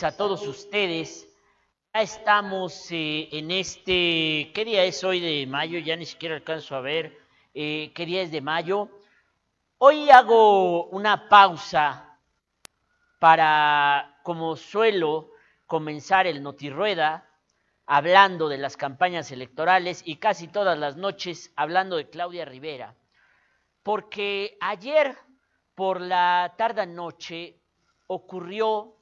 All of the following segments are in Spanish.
a todos ustedes. Ya estamos eh, en este, ¿qué día es hoy de mayo? Ya ni siquiera alcanzo a ver eh, qué día es de mayo. Hoy hago una pausa para, como suelo, comenzar el Notirrueda hablando de las campañas electorales y casi todas las noches hablando de Claudia Rivera. Porque ayer por la tarde noche ocurrió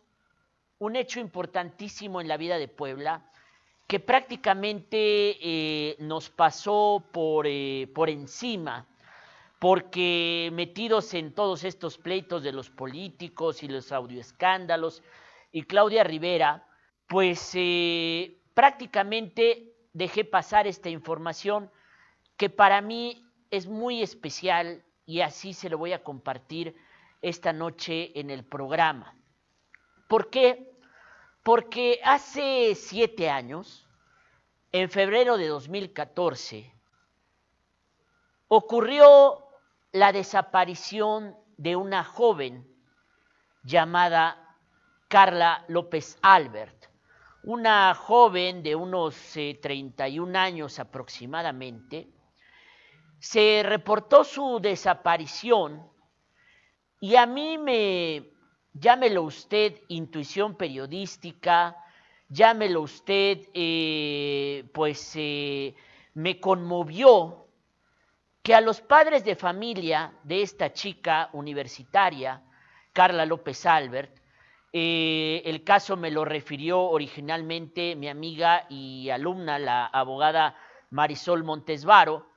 un hecho importantísimo en la vida de Puebla que prácticamente eh, nos pasó por, eh, por encima, porque metidos en todos estos pleitos de los políticos y los audioescándalos, y Claudia Rivera, pues eh, prácticamente dejé pasar esta información que para mí es muy especial y así se lo voy a compartir esta noche en el programa. ¿Por qué? Porque hace siete años, en febrero de 2014, ocurrió la desaparición de una joven llamada Carla López Albert, una joven de unos 31 eh, años aproximadamente. Se reportó su desaparición y a mí me, llámelo usted intuición periodística, llámelo usted, eh, pues eh, me conmovió que a los padres de familia de esta chica universitaria, Carla López Albert, eh, el caso me lo refirió originalmente mi amiga y alumna, la abogada Marisol Montesvaro,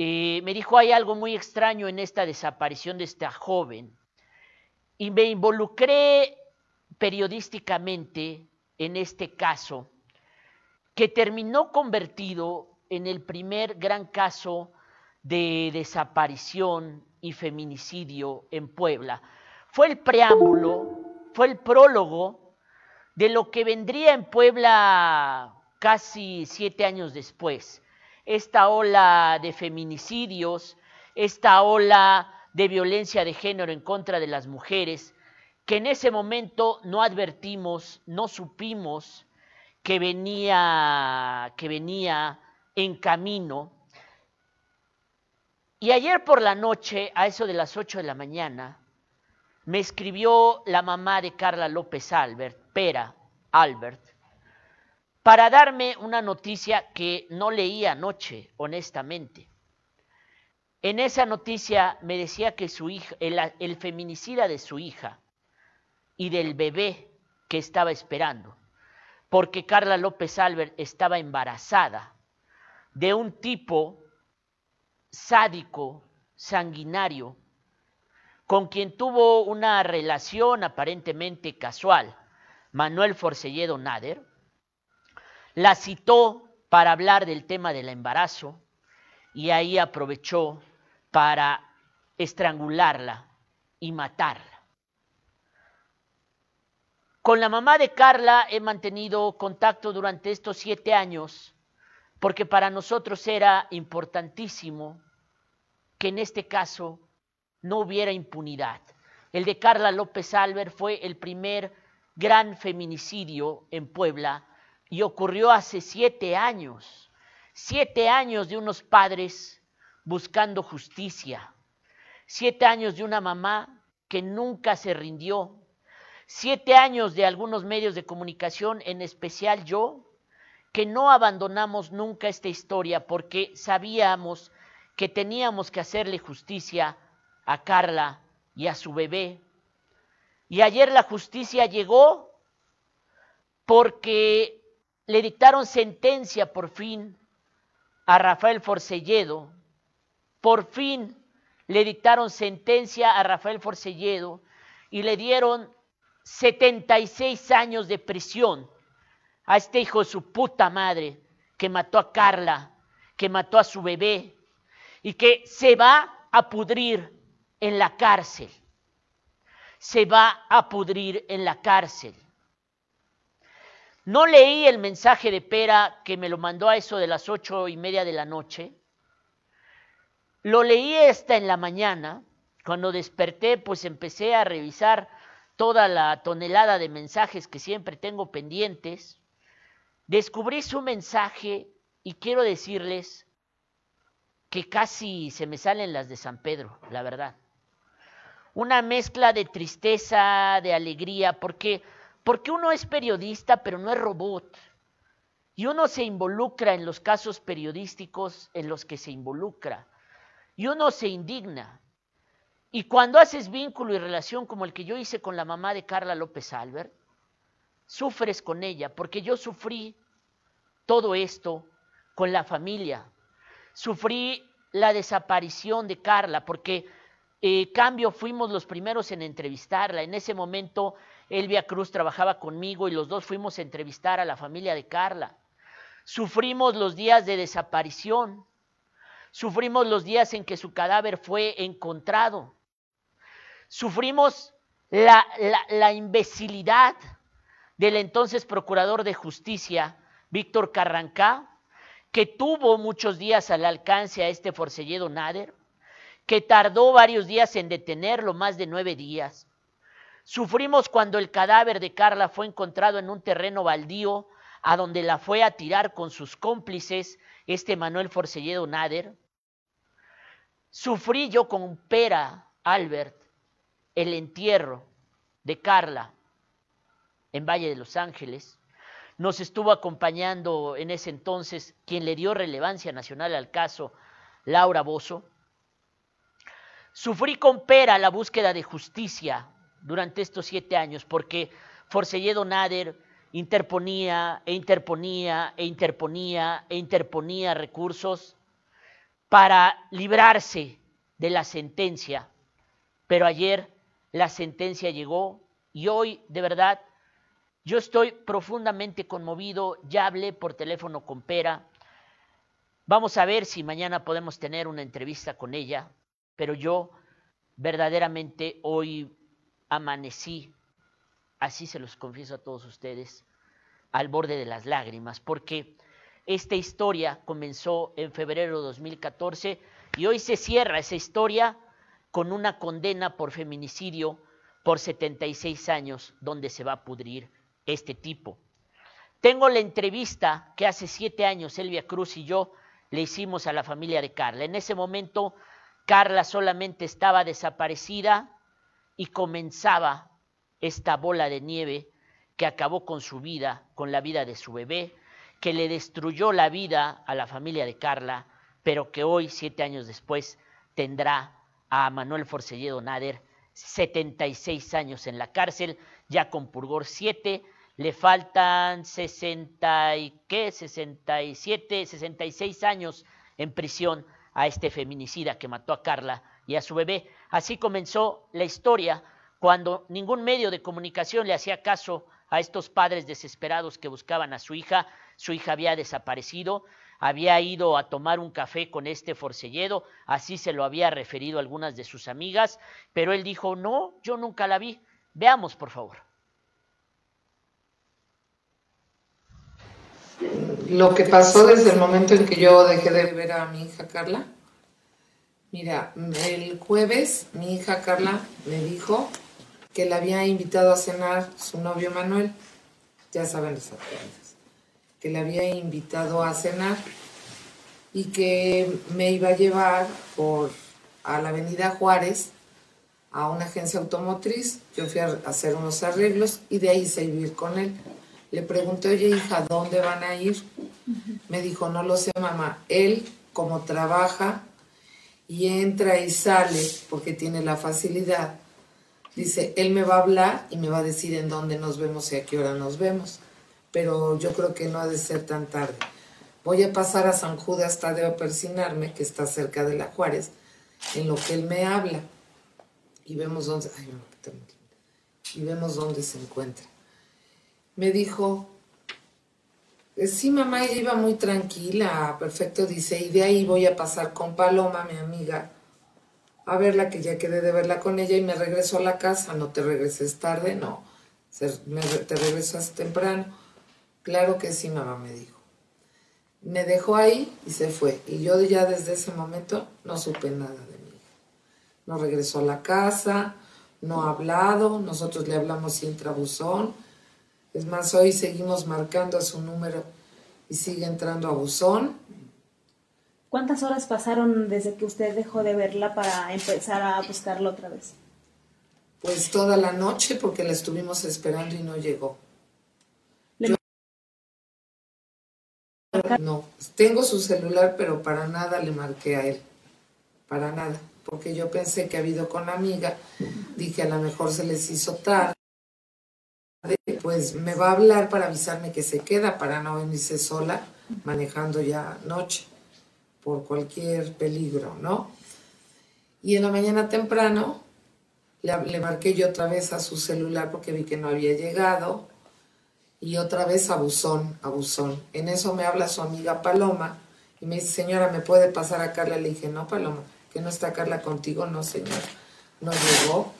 me dijo, hay algo muy extraño en esta desaparición de esta joven y me involucré periodísticamente en este caso, que terminó convertido en el primer gran caso de desaparición y feminicidio en Puebla. Fue el preámbulo, fue el prólogo de lo que vendría en Puebla casi siete años después. Esta ola de feminicidios, esta ola de violencia de género en contra de las mujeres, que en ese momento no advertimos, no supimos que venía, que venía en camino. Y ayer por la noche, a eso de las 8 de la mañana, me escribió la mamá de Carla López Albert, Pera Albert, para darme una noticia que no leí anoche, honestamente. En esa noticia me decía que su hija, el, feminicida de su hija y del bebé que estaba esperando, porque Carla López Albert estaba embarazada de un tipo sádico, sanguinario, con quien tuvo una relación aparentemente casual, Manuel Forcelledo Nader, la citó para hablar del tema del embarazo y ahí aprovechó para estrangularla y matarla. Con la mamá de Carla he mantenido contacto durante estos siete años porque para nosotros era importantísimo que en este caso no hubiera impunidad. El de Carla López Albert fue el primer gran feminicidio en Puebla y ocurrió hace siete años. Siete años de unos padres buscando justicia. Siete años de una mamá que nunca se rindió. Siete años de algunos medios de comunicación, en especial yo, que no abandonamos nunca esta historia porque sabíamos que teníamos que hacerle justicia a Carla y a su bebé. Y ayer la justicia llegó porque le dictaron sentencia por fin a Rafael Forcelledo por fin le dictaron sentencia a Rafael Forcelledo y le dieron 76 años de prisión a este hijo de su puta madre que mató a Carla, que mató a su bebé y que se va a pudrir en la cárcel. Se va a pudrir en la cárcel. No leí el mensaje de Pera que me lo mandó a eso de las ocho y media de la noche. Lo leí esta en la mañana, cuando desperté, pues empecé a revisar toda la tonelada de mensajes que siempre tengo pendientes, descubrí su mensaje y quiero decirles que casi se me salen las de San Pedro, la verdad. Una mezcla de tristeza, de alegría, porque, porque uno es periodista, pero no es robot. Y uno se involucra en los casos periodísticos en los que se involucra. Y uno se indigna. Y cuando haces vínculo y relación como el que yo hice con la mamá de Carla López Albert, sufres con ella, porque yo sufrí todo esto con la familia. Sufrí la desaparición de Carla, porque eh, cambio fuimos los primeros en entrevistarla. En ese momento Elvia Cruz trabajaba conmigo y los dos fuimos a entrevistar a la familia de Carla. Sufrimos los días de desaparición. Sufrimos los días en que su cadáver fue encontrado. Sufrimos la, la imbecilidad del entonces procurador de justicia, Víctor Carrancá, que tuvo muchos días al alcance a este forcelledo Nader, que tardó varios días en detenerlo, más de nueve días. Sufrimos cuando el cadáver de Carla fue encontrado en un terreno baldío, a donde la fue a tirar con sus cómplices este Manuel Forcelledo Nader. Sufrí yo con Pera Albert el entierro de Carla en Valle de los Ángeles. Nos estuvo acompañando en ese entonces quien le dio relevancia nacional al caso, Laura Bozo. Sufrí con pera la búsqueda de justicia durante estos siete años porque Forcelledo Nader interponía e interponía e interponía e interponía recursos para librarse de la sentencia. Pero ayer la sentencia llegó y hoy de verdad yo estoy profundamente conmovido, ya hablé por teléfono con Pera. Vamos a ver si mañana podemos tener una entrevista con ella, pero yo verdaderamente hoy amanecí, así se los confieso a todos ustedes, al borde de las lágrimas, porque esta historia comenzó en febrero de 2014 y hoy se cierra esa historia con una condena por feminicidio por 76 años, donde se va a pudrir este tipo. Tengo la entrevista que hace siete años Elvia Cruz y yo le hicimos a la familia de Carla. En ese momento Carla solamente estaba desaparecida y comenzaba esta bola de nieve que acabó con su vida, con la vida de su bebé, que le destruyó la vida a la familia de Carla, pero que hoy, siete años después, tendrá a Manuel Forcelledo Nader 76 años en la cárcel, ya con purgor 7 le faltan 60 y qué, 67, 66 años en prisión a este feminicida que mató a Carla y a su bebé. Así comenzó la historia cuando ningún medio de comunicación le hacía caso a estos padres desesperados que buscaban a su hija. Su hija había desaparecido, había ido a tomar un café con este forcelledo, así se lo había referido algunas de sus amigas, pero él dijo, no, yo nunca la vi. Veamos, por favor. lo que pasó desde el momento en que yo dejé de ver a mi hija Carla. Mira, el jueves mi hija Carla me dijo que la había invitado a cenar su novio Manuel, ya saben las cosas, que la había invitado a cenar y que me iba a llevar por a la avenida Juárez a una agencia automotriz. Yo fui a hacer unos arreglos y de ahí se iba a ir con él. Le pregunté, oye hija, ¿dónde van a ir? Me dijo, no lo sé mamá. Él, como trabaja y entra y sale porque tiene la facilidad, dice, él me va a hablar y me va a decir en dónde nos vemos y a qué hora nos vemos. Pero yo creo que no ha de ser tan tarde. Voy a pasar a San Judas hasta de Persinarme, que está cerca de la Juárez, en lo que él me habla. Y vemos dónde, y vemos dónde se encuentra me dijo, sí, mamá, ella iba muy tranquila, perfecto, dice, y de ahí voy a pasar con Paloma, mi amiga, a verla, que ya quedé de verla con ella y me regreso a la casa, no te regreses tarde, no, te regresas temprano. Claro que sí, mamá, me dijo. Me dejó ahí y se fue. Y yo ya desde ese momento no supe nada de mí. No regresó a la casa, no ha hablado, nosotros le hablamos sin trabuzón. Es más, hoy seguimos marcando su número y sigue entrando a buzón. ¿Cuántas horas pasaron desde que usted dejó de verla para empezar a buscarla otra vez? Pues toda la noche porque la estuvimos esperando y no llegó. no, tengo su celular, pero para nada le marqué a él. Para nada. Porque yo pensé que ha habido con la amiga. Dije, a lo mejor se les hizo tarde. Pues me va a hablar para avisarme que se queda para no venirse sola manejando ya noche por cualquier peligro, ¿no? Y en la mañana temprano le, marqué yo otra vez a su celular porque vi que no había llegado y otra vez a buzón, a buzón. En eso me habla su amiga Paloma y me dice, señora, ¿me puede pasar a Carla? Le dije, no, Paloma, que no está Carla contigo, no, señor. No llegó.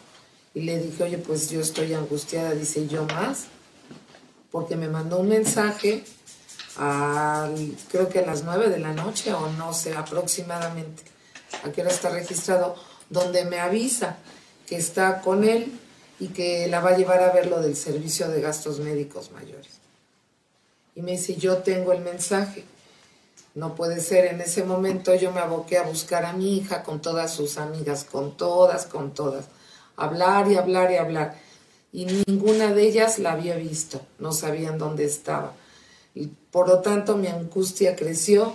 Y le dije, oye, pues yo estoy angustiada, dice, yo más? Porque me mandó un mensaje, creo que a las nueve de la noche, o no sé, aproximadamente, a qué hora está registrado, donde me avisa que está con él y que la va a llevar a ver lo del servicio de gastos médicos mayores. Y me dice, yo tengo el mensaje. No puede ser, en ese momento yo me aboqué a buscar a mi hija con todas sus amigas, con todas, con todas. Hablar y hablar y hablar. Y ninguna de ellas la había visto, no sabían dónde estaba. Y por lo tanto mi angustia creció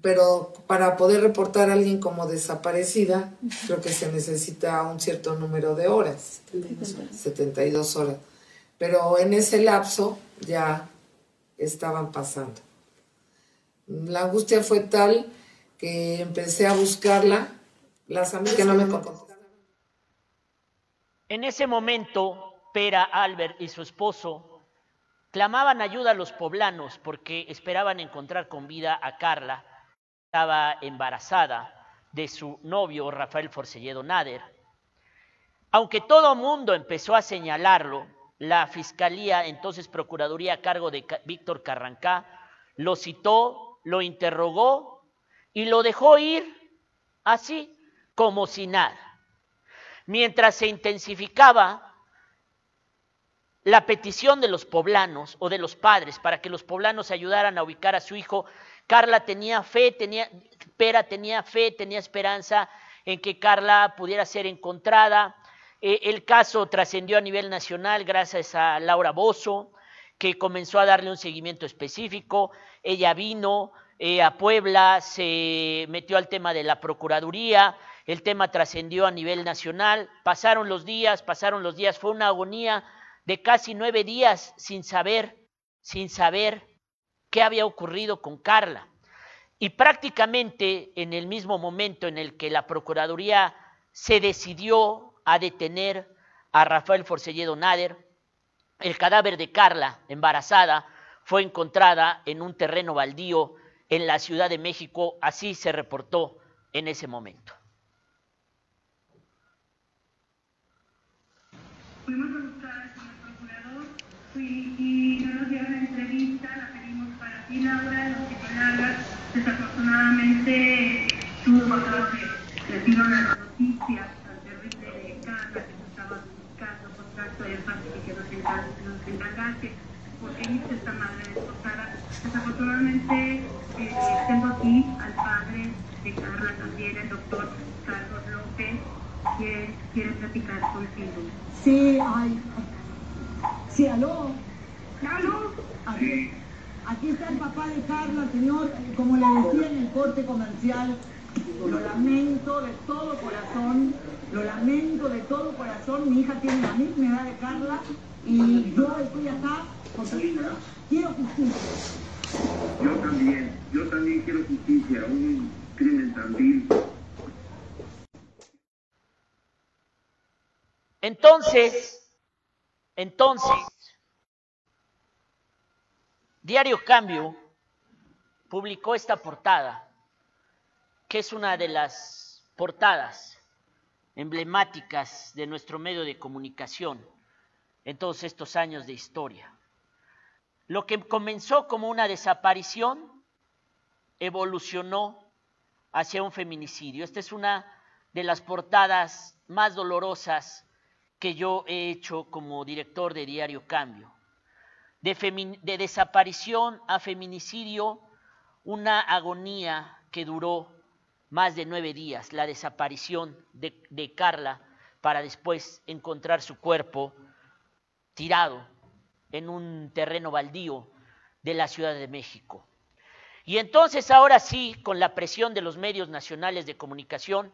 pero para poder reportar a alguien como desaparecida, creo que se necesita un cierto número de horas, 72 horas. Pero en ese lapso ya estaban pasando. La angustia fue tal que empecé a buscarla, las amigas que no me En ese momento, Pera, Albert y su esposo Clamaban ayuda a los poblanos porque esperaban encontrar con vida a Carla, estaba embarazada de su novio Rafael Forcelledo Nader. Aunque todo mundo empezó a señalarlo, la Fiscalía, entonces Procuraduría a cargo de Víctor Carrancá, lo citó, lo interrogó y lo dejó ir así como si nada. Mientras se intensificaba la petición de los poblanos o de los padres para que los poblanos ayudaran a ubicar a su hijo, Carla tenía fe, tenía, Pera tenía fe, tenía esperanza en que Carla pudiera ser encontrada. Eh, el caso trascendió a nivel nacional gracias a Laura Bozo, que comenzó a darle un seguimiento específico. Ella vino eh, a Puebla, se metió al tema de la Procuraduría, el tema trascendió a nivel nacional. Pasaron los días, pasaron los días, fue una agonía de casi nueve días sin saber, sin saber qué había ocurrido con Carla. Y prácticamente en el mismo momento en el que la Procuraduría se decidió a detener a Rafael Forcelledo Nader, el cadáver de Carla, embarazada, fue encontrada en un terreno baldío en la Ciudad de México, así se reportó en ese momento. Y no nos dieron entrevista, la pedimos para ti, Laura, los titulares, desafortunadamente tuvo otro que le dieron la noticia al terrible de Carla que se estaba buscando contacto de parte que nos encargase, porque esta madre desposada. Desafortunadamente eh, tengo aquí al padre de Carla también, el doctor Carlos López, que quiere platicar contigo. Sí, ay, Sí, aló. ¿Aló? Aquí, aquí está el papá de Carla, señor. Como le decía en el corte comercial, lo lamento de todo corazón, lo lamento de todo corazón. Mi hija tiene la misma edad de Carla y yo estoy acá porque quiero justicia. Yo también, yo también quiero justicia, un crimen tan vil. Entonces, entonces, Diario Cambio publicó esta portada, que es una de las portadas emblemáticas de nuestro medio de comunicación en todos estos años de historia. Lo que comenzó como una desaparición evolucionó hacia un feminicidio. Esta es una de las portadas más dolorosas que yo he hecho como director de Diario Cambio. De, de desaparición a feminicidio, una agonía que duró más de nueve días, la desaparición de, de Carla, para después encontrar su cuerpo tirado en un terreno baldío de la Ciudad de México. Y entonces ahora sí, con la presión de los medios nacionales de comunicación,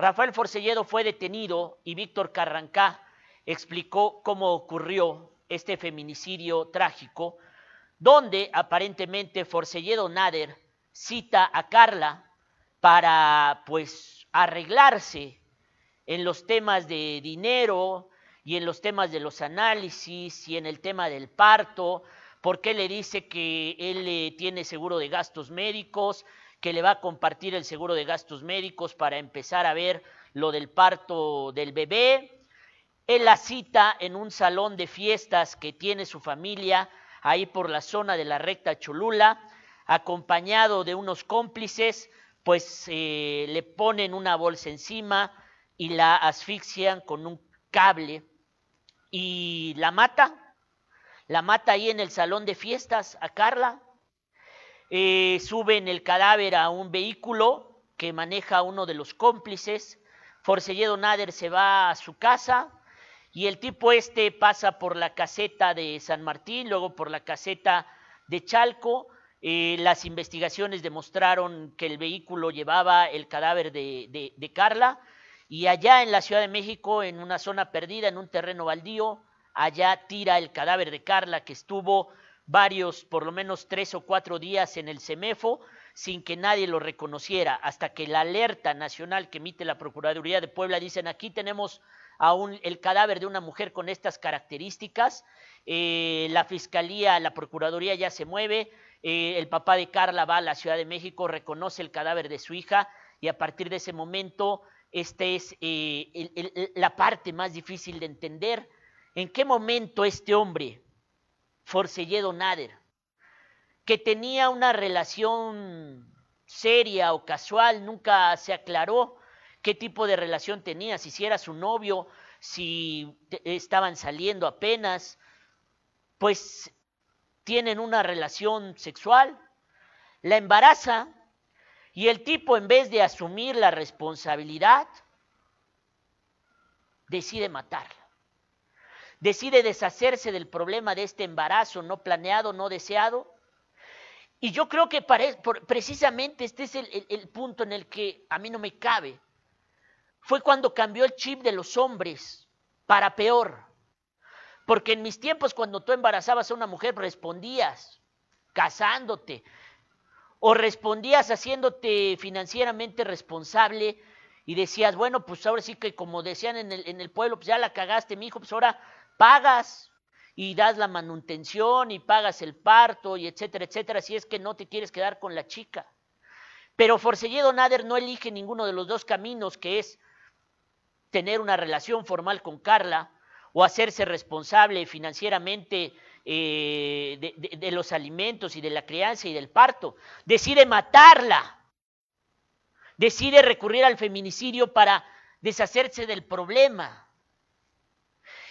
Rafael Forcelledo fue detenido y Víctor Carrancá explicó cómo ocurrió este feminicidio trágico, donde aparentemente Forcelledo Nader cita a Carla para pues arreglarse en los temas de dinero y en los temas de los análisis y en el tema del parto, porque le dice que él eh, tiene seguro de gastos médicos, que le va a compartir el seguro de gastos médicos para empezar a ver lo del parto del bebé. Él la cita en un salón de fiestas que tiene su familia ahí por la zona de la recta Cholula, acompañado de unos cómplices, pues eh, le ponen una bolsa encima y la asfixian con un cable y la mata, la mata ahí en el salón de fiestas a Carla, eh, suben el cadáver a un vehículo que maneja uno de los cómplices, Forcelledo Nader se va a su casa y el tipo este pasa por la caseta de San Martín, luego por la caseta de Chalco, eh, las investigaciones demostraron que el vehículo llevaba el cadáver de, de, Carla y allá en la Ciudad de México, en una zona perdida, en un terreno baldío, allá tira el cadáver de Carla que estuvo varios, por lo menos tres o cuatro días en el CEMEFO sin que nadie lo reconociera, hasta que la alerta nacional que emite la Procuraduría de Puebla dicen aquí tenemos aún el cadáver de una mujer con estas características, eh, la Fiscalía, la Procuraduría ya se mueve, eh, el papá de Carla va a la Ciudad de México, reconoce el cadáver de su hija y a partir de ese momento esta es eh, la parte más difícil de entender. ¿En qué momento este hombre, Forcelledo Nader, que tenía una relación seria o casual, nunca se aclaró qué tipo de relación tenía, si era su novio, si estaban saliendo apenas, pues tienen una relación sexual, la embaraza y el tipo en vez de asumir la responsabilidad, decide matarla. Decide deshacerse del problema de este embarazo no planeado, no deseado. Y yo creo que precisamente este es el, el punto en el que a mí no me cabe. Fue cuando cambió el chip de los hombres para peor. Porque en mis tiempos, cuando tú embarazabas a una mujer, respondías casándote o respondías haciéndote financieramente responsable y decías, bueno, pues ahora sí que como decían en el, en el pueblo, pues ya la cagaste, mi hijo, pues ahora pagas y das la manutención y pagas el parto y etcétera, etcétera, si es que no te quieres quedar con la chica. Pero Forcelledo Nader no elige ninguno de los dos caminos, que es tener una relación formal con Carla o hacerse responsable financieramente eh, de, los alimentos y de la crianza y del parto. Decide matarla. Decide recurrir al feminicidio para deshacerse del problema.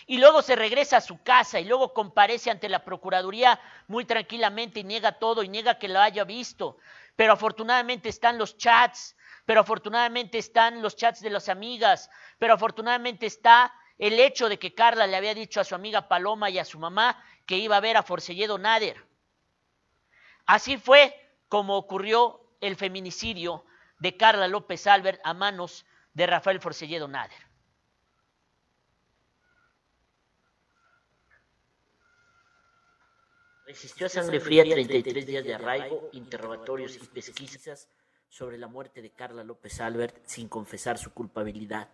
Y luego se regresa a su casa y luego comparece ante la Procuraduría muy tranquilamente y niega todo y niega que lo haya visto. Pero afortunadamente están los chats, pero afortunadamente están los chats de las amigas, pero afortunadamente está el hecho de que Carla le había dicho a su amiga Paloma y a su mamá que iba a ver a Forcelledo Nader. Así fue como ocurrió el feminicidio de Carla López Albert a manos de Rafael Forcelledo Nader. Resistió a sangre fría 33 días de arraigo, interrogatorios y pesquisas sobre la muerte de Carla López Albert sin confesar su culpabilidad.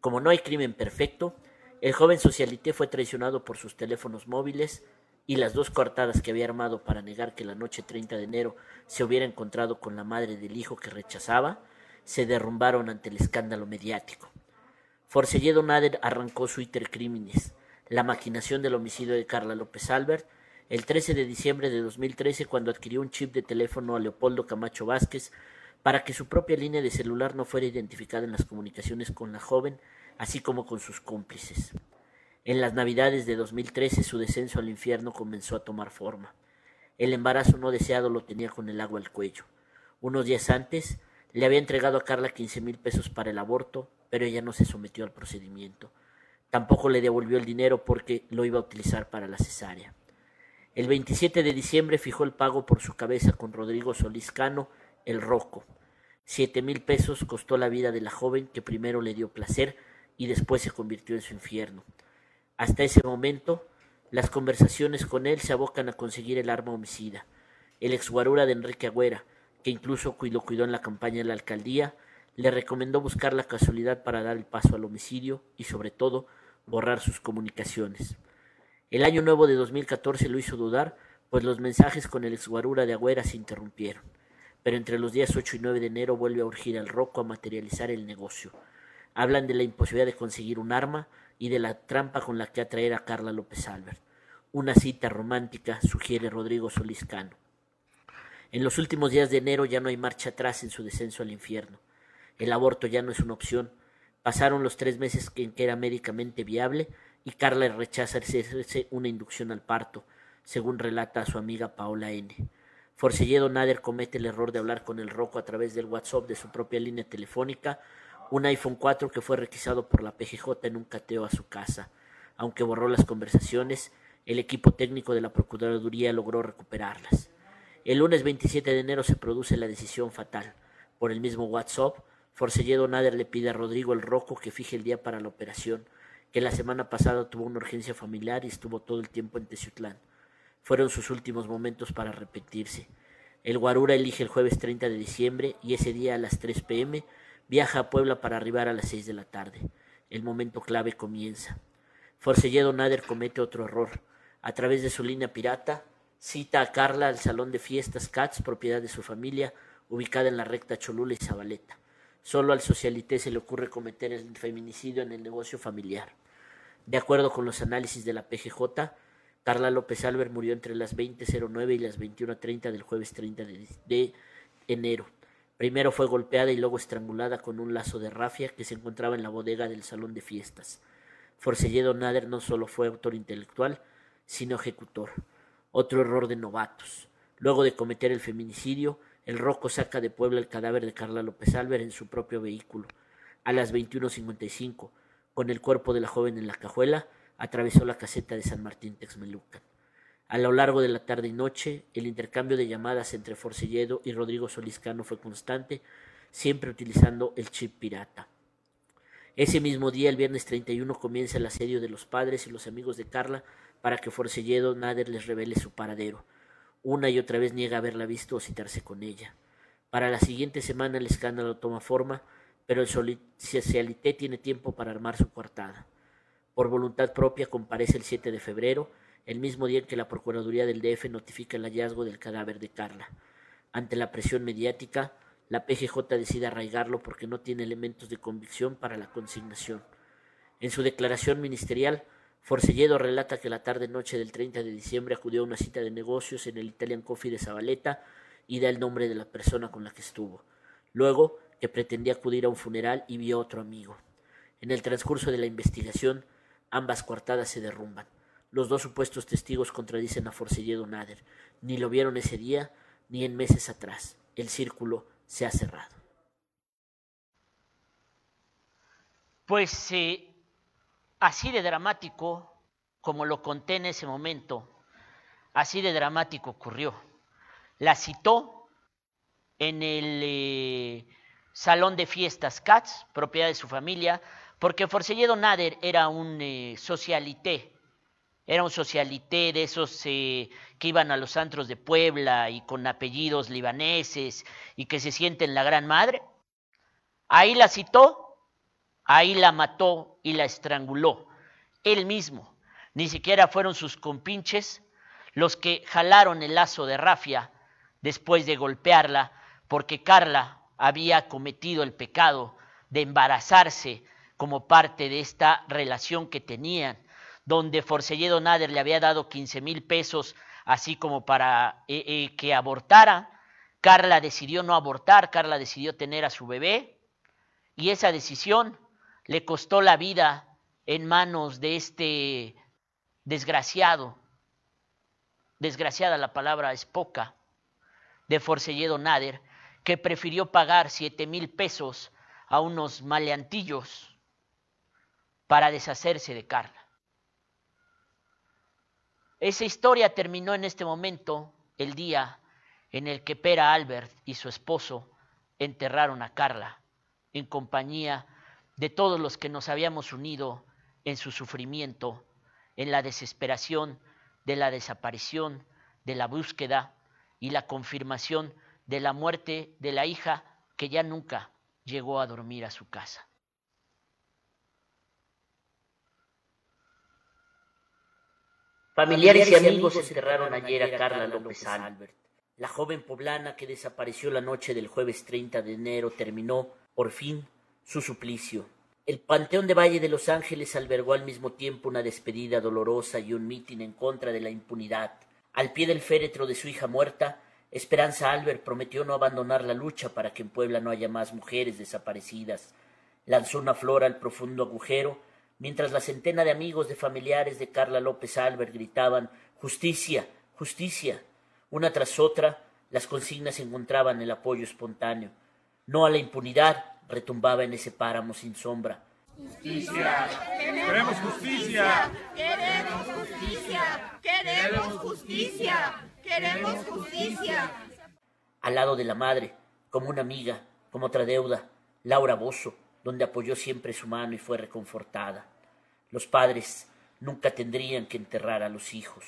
Como no hay crimen perfecto, el joven socialité fue traicionado por sus teléfonos móviles y las dos cortadas que había armado para negar que la noche 30 de enero se hubiera encontrado con la madre del hijo que rechazaba, se derrumbaron ante el escándalo mediático. Forcelledo Nader arrancó su Crímenes, la maquinación del homicidio de Carla López Albert, el 13 de diciembre de 2013 cuando adquirió un chip de teléfono a Leopoldo Camacho Vázquez para que su propia línea de celular no fuera identificada en las comunicaciones con la joven, así como con sus cómplices. En las navidades de 2013 su descenso al infierno comenzó a tomar forma. El embarazo no deseado lo tenía con el agua al cuello. Unos días antes le había entregado a Carla quince mil pesos para el aborto, pero ella no se sometió al procedimiento. Tampoco le devolvió el dinero porque lo iba a utilizar para la cesárea. El 27 de diciembre fijó el pago por su cabeza con Rodrigo Soliscano, el Roco. Siete mil pesos costó la vida de la joven que primero le dio placer y después se convirtió en su infierno. Hasta ese momento, las conversaciones con él se abocan a conseguir el arma homicida. El exguarura de Enrique Agüera, que incluso lo cuidó en la campaña de la alcaldía, le recomendó buscar la casualidad para dar el paso al homicidio y, sobre todo, borrar sus comunicaciones. El año nuevo de 2014 lo hizo dudar, pues los mensajes con el exguarura de Agüera se interrumpieron. Pero entre los días 8 y 9 de enero vuelve a urgir al Roco a materializar el negocio. Hablan de la imposibilidad de conseguir un arma y de la trampa con la que atraer a Carla López Albert. Una cita romántica, sugiere Rodrigo Soliscano. En los últimos días de enero ya no hay marcha atrás en su descenso al infierno. El aborto ya no es una opción, Pasaron los tres meses en que era médicamente viable y Carla rechaza hacerse una inducción al parto, según relata a su amiga Paola N. Forcelledo Nader comete el error de hablar con el Roco a través del WhatsApp de su propia línea telefónica, un iPhone 4 que fue requisado por la PGJ en un cateo a su casa. Aunque borró las conversaciones, el equipo técnico de la Procuraduría logró recuperarlas. El lunes 27 de enero se produce la decisión fatal. Por el mismo WhatsApp, Forcelledo Nader le pide a Rodrigo el Roco que fije el día para la operación, que la semana pasada tuvo una urgencia familiar y estuvo todo el tiempo en Teciutlán. Fueron sus últimos momentos para arrepentirse. El Guarura elige el jueves 30 de diciembre y ese día a las 3 pm viaja a Puebla para arribar a las 6 de la tarde. El momento clave comienza. Forcelledo Nader comete otro error. A través de su línea pirata, cita a Carla al salón de fiestas Cats, propiedad de su familia, ubicada en la recta Cholula y Zabaleta. Solo al socialité se le ocurre cometer el feminicidio en el negocio familiar. De acuerdo con los análisis de la PGJ, Carla López Albert murió entre las 20.09 y las 21.30 del jueves 30 de, enero. Primero fue golpeada y luego estrangulada con un lazo de rafia que se encontraba en la bodega del salón de fiestas. Forcelledo Nader no solo fue autor intelectual, sino ejecutor. Otro error de novatos. Luego de cometer el feminicidio, el Roco saca de Puebla el cadáver de Carla López Álvarez en su propio vehículo. A las 21.55, con el cuerpo de la joven en la cajuela, atravesó la caseta de San Martín Texmelucan. A lo largo de la tarde y noche, el intercambio de llamadas entre Forcelledo y Rodrigo Soliscano fue constante, siempre utilizando el chip pirata. Ese mismo día, el viernes 31, comienza el asedio de los padres y los amigos de Carla para que Forcelledo Nader les revele su paradero. Una y otra vez niega haberla visto o citarse con ella. Para la siguiente semana el escándalo toma forma, pero el socialité tiene tiempo para armar su coartada. Por voluntad propia comparece el 7 de febrero, el mismo día en que la Procuraduría del DF notifica el hallazgo del cadáver de Carla. Ante la presión mediática, la PGJ decide arraigarlo porque no tiene elementos de convicción para la consignación. En su declaración ministerial, Forcelledo relata que la tarde-noche del 30 de diciembre acudió a una cita de negocios en el Italian Coffee de Zabaleta y da el nombre de la persona con la que estuvo. Luego, que pretendía acudir a un funeral y vio a otro amigo. En el transcurso de la investigación, ambas coartadas se derrumban. Los dos supuestos testigos contradicen a Forcelledo Nader. Ni lo vieron ese día, ni en meses atrás. El círculo se ha cerrado. Pues eh, así de dramático como lo conté en ese momento, así de dramático ocurrió. La citó en el eh, salón de fiestas Katz, propiedad de su familia, porque Forcelledo Nader era un eh, socialité, era un socialité de esos eh, que iban a los antros de Puebla y con apellidos libaneses y que se sienten la gran madre. Ahí la citó Ahí la mató y la estranguló. Él mismo. Ni siquiera fueron sus compinches los que jalaron el lazo de rafia después de golpearla, porque Carla había cometido el pecado de embarazarse como parte de esta relación que tenían, donde Forcelledo Nader le había dado 15 mil pesos, así como para eh, eh, que abortara, Carla decidió no abortar, Carla decidió tener a su bebé y esa decisión le costó la vida en manos de este desgraciado, desgraciada la palabra es poca, de Forcelledo Nader, que prefirió pagar siete mil pesos a unos maleantillos para deshacerse de Carla. Esa historia terminó en este momento, el día en el que Pera Albert y su esposo enterraron a Carla en compañía de todos los que nos habíamos unido en su sufrimiento, en la desesperación de la desaparición, de la búsqueda y la confirmación de la muerte de la hija que ya nunca llegó a dormir a su casa. Familiares y amigos enterraron ayer a Carla López Albert la joven poblana que desapareció la noche del jueves 30 de enero terminó, por fin, su suplicio. El Panteón de Valle de Los Ángeles albergó al mismo tiempo una despedida dolorosa y un mitin en contra de la impunidad. Al pie del féretro de su hija muerta, Esperanza Albert prometió no abandonar la lucha para que en Puebla no haya más mujeres desaparecidas. Lanzó una flor al profundo agujero, mientras la centena de amigos de familiares de Carla López Albert gritaban Justicia, justicia. Una tras otra, las consignas encontraban el apoyo espontáneo. No a la impunidad, retumbaba en ese páramo sin sombra. Justicia, queremos justicia, queremos justicia, queremos justicia, queremos justicia. Al lado de la madre, como una amiga, como otra deuda, Laura Bozo, donde apoyó siempre su mano y fue reconfortada. Los padres nunca tendrían que enterrar a los hijos.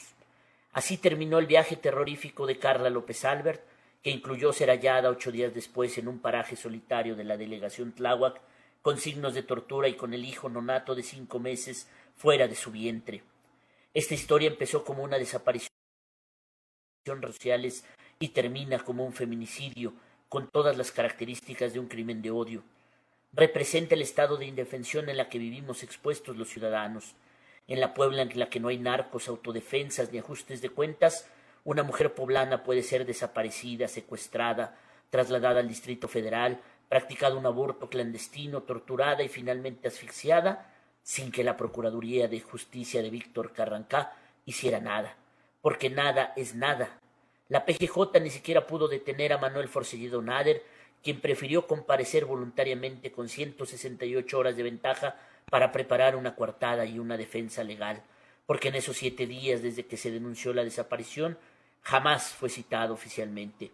Así terminó el viaje terrorífico de Carla López Albert, que incluyó ser hallada ocho días después en un paraje solitario de la delegación Tláhuac, con signos de tortura y con el hijo nonato de cinco meses fuera de su vientre. Esta historia empezó como una desaparición sociales y termina como un feminicidio, con todas las características de un crimen de odio. Representa el estado de indefensión en la que vivimos expuestos los ciudadanos en la Puebla en la que no hay narcos, autodefensas ni ajustes de cuentas, una mujer poblana puede ser desaparecida, secuestrada, trasladada al Distrito Federal, practicado un aborto clandestino, torturada y finalmente asfixiada, sin que la Procuraduría de Justicia de Víctor Carrancá hiciera nada, porque nada es nada. La PGJ ni siquiera pudo detener a Manuel Forcelledo Nader, quien prefirió comparecer voluntariamente con 168 horas de ventaja para preparar una coartada y una defensa legal, porque en esos siete días desde que se denunció la desaparición jamás fue citado oficialmente.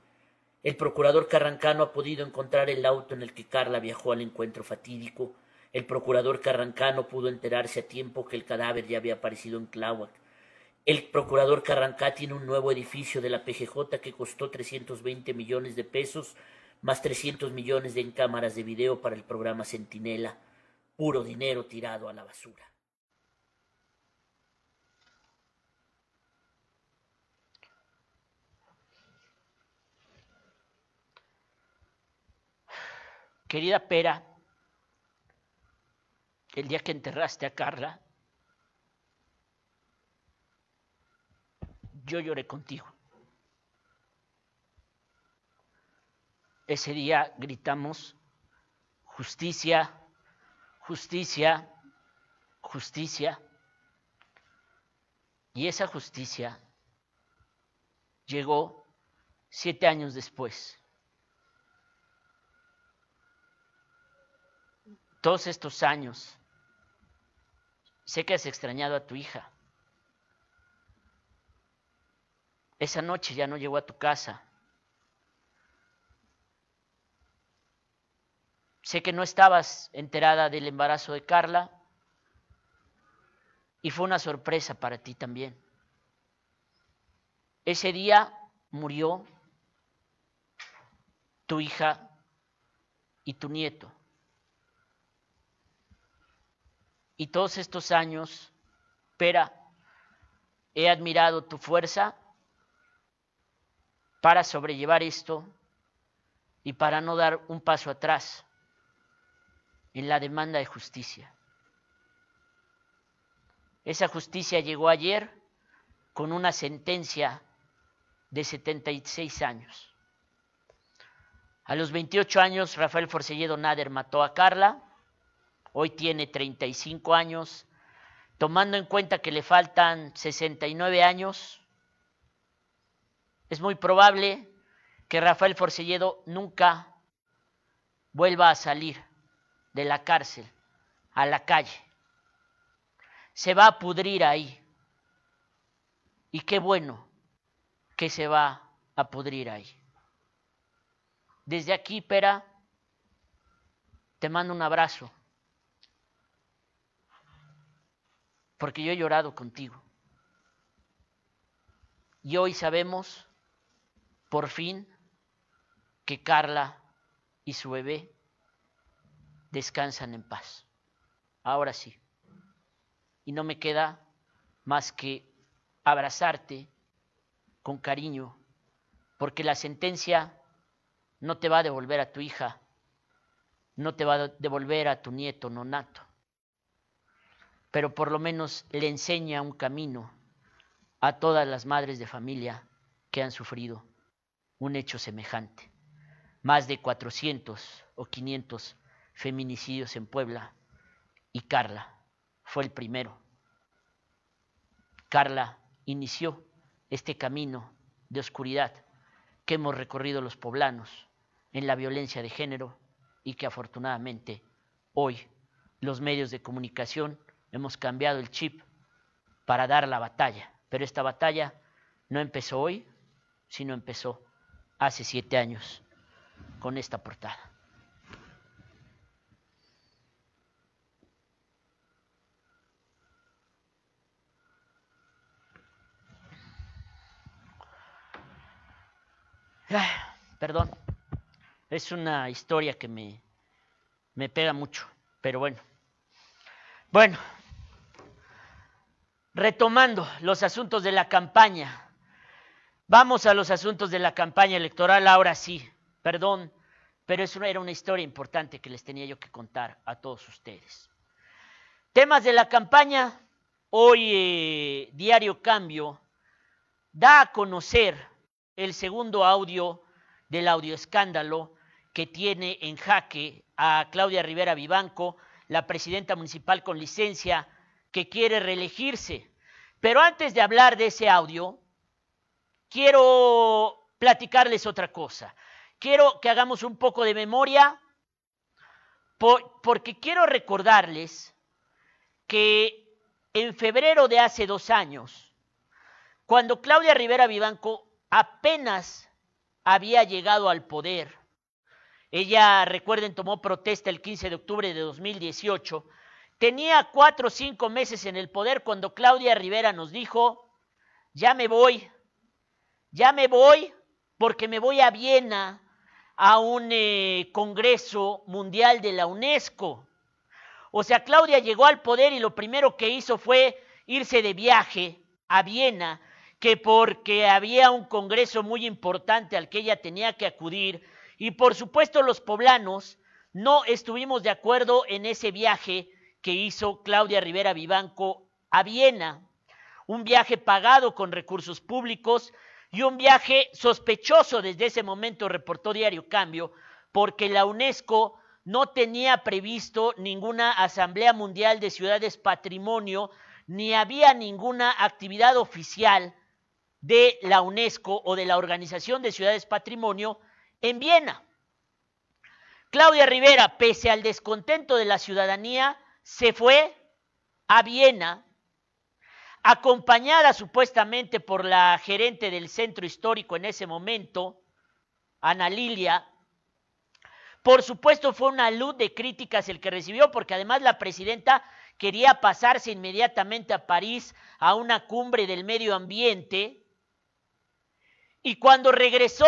El procurador Carrancano ha podido encontrar el auto en el que Carla viajó al encuentro fatídico. El procurador Carrancano pudo enterarse a tiempo que el cadáver ya había aparecido en Tláhuac. El procurador Carrancá tiene un nuevo edificio de la PGJ que costó 320 millones de pesos, más 300 millones de cámaras de video para el programa Centinela puro dinero tirado a la basura. Querida Pera, el día que enterraste a Carla, yo lloré contigo. Ese día gritamos justicia, justicia, justicia. Y esa justicia llegó siete años después. Todos estos años, sé que has extrañado a tu hija. Esa noche ya no llegó a tu casa. Sé que no estabas enterada del embarazo de Carla y fue una sorpresa para ti también. Ese día murió tu hija y tu nieto. Y todos estos años, Pera, he admirado tu fuerza para sobrellevar esto y para no dar un paso atrás en la demanda de justicia. Esa justicia llegó ayer con una sentencia de 76 años. A los 28 años, Rafael Forcelledo Nader mató a Carla. Hoy tiene 35 años. Tomando en cuenta que le faltan 69 años, es muy probable que Rafael Forcelledo nunca vuelva a salir de la cárcel a la calle. Se va a pudrir ahí. Y qué bueno que se va a pudrir ahí. Desde aquí, Pera, te mando un abrazo. Porque yo he llorado contigo. Y hoy sabemos, por fin, que Carla y su bebé descansan en paz. Ahora sí. Y no me queda más que abrazarte con cariño, porque la sentencia no te va a devolver a tu hija, no te va a devolver a tu nieto nonato, pero por lo menos le enseña un camino a todas las madres de familia que han sufrido un hecho semejante. Más de 400 o 500 feminicidios en Puebla y Carla fue el primero. Carla inició este camino de oscuridad que hemos recorrido los poblanos en la violencia de género y que afortunadamente hoy los medios de comunicación hemos cambiado el chip para dar la batalla. Pero esta batalla no empezó hoy, sino empezó hace siete años con esta portada. Perdón. Es una historia que me, me pega mucho, pero bueno. Bueno, retomando los asuntos de la campaña. Vamos a los asuntos de la campaña electoral ahora sí. Perdón, pero eso era una historia importante que les tenía yo que contar a todos ustedes. Temas de la campaña. Hoy eh, Diario Cambio da a conocer el segundo audio del audio escándalo que tiene en jaque a Claudia Rivera Vivanco, la presidenta municipal con licencia, que quiere reelegirse. Pero antes de hablar de ese audio, quiero platicarles otra cosa. Quiero que hagamos un poco de memoria, porque quiero recordarles que en febrero de hace dos años, cuando Claudia Rivera Vivanco apenas había llegado al poder, ella, recuerden, tomó protesta el 15 de octubre de 2018. Tenía cuatro o cinco meses en el poder cuando Claudia Rivera nos dijo, ya me voy, ya me voy porque me voy a Viena a un eh, Congreso Mundial de la UNESCO. O sea, Claudia llegó al poder y lo primero que hizo fue irse de viaje a Viena, que porque había un Congreso muy importante al que ella tenía que acudir, y por supuesto los poblanos no estuvimos de acuerdo en ese viaje que hizo Claudia Rivera Vivanco a Viena, un viaje pagado con recursos públicos y un viaje sospechoso desde ese momento, reportó Diario Cambio, porque la UNESCO no tenía previsto ninguna Asamblea Mundial de Ciudades Patrimonio, ni había ninguna actividad oficial de la UNESCO o de la Organización de Ciudades Patrimonio en Viena. Claudia Rivera, pese al descontento de la ciudadanía, se fue a Viena, acompañada supuestamente por la gerente del centro histórico en ese momento, Ana Lilia. Por supuesto fue una luz de críticas el que recibió, porque además la presidenta quería pasarse inmediatamente a París a una cumbre del medio ambiente. Y cuando regresó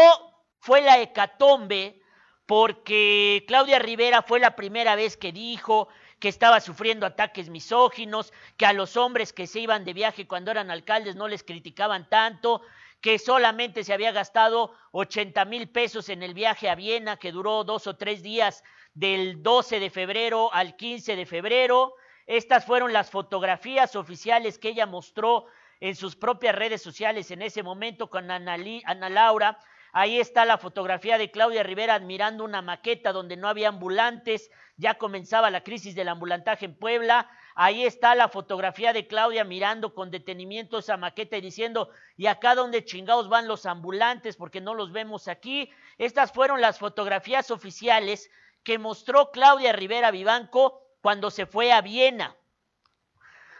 fue la hecatombe porque Claudia Rivera fue la primera vez que dijo que estaba sufriendo ataques misóginos, que a los hombres que se iban de viaje cuando eran alcaldes no les criticaban tanto, que solamente se había gastado 80 mil pesos en el viaje a Viena, que duró dos o tres días del 12 de febrero al 15 de febrero. Estas fueron las fotografías oficiales que ella mostró en sus propias redes sociales en ese momento con Ana, Ana Laura Ahí está la fotografía de Claudia Rivera admirando una maqueta donde no había ambulantes, ya comenzaba la crisis del ambulantaje en Puebla. Ahí está la fotografía de Claudia mirando con detenimiento esa maqueta y diciendo, ¿y acá dónde chingados van los ambulantes? Porque no los vemos aquí. Estas fueron las fotografías oficiales que mostró Claudia Rivera Vivanco cuando se fue a Viena.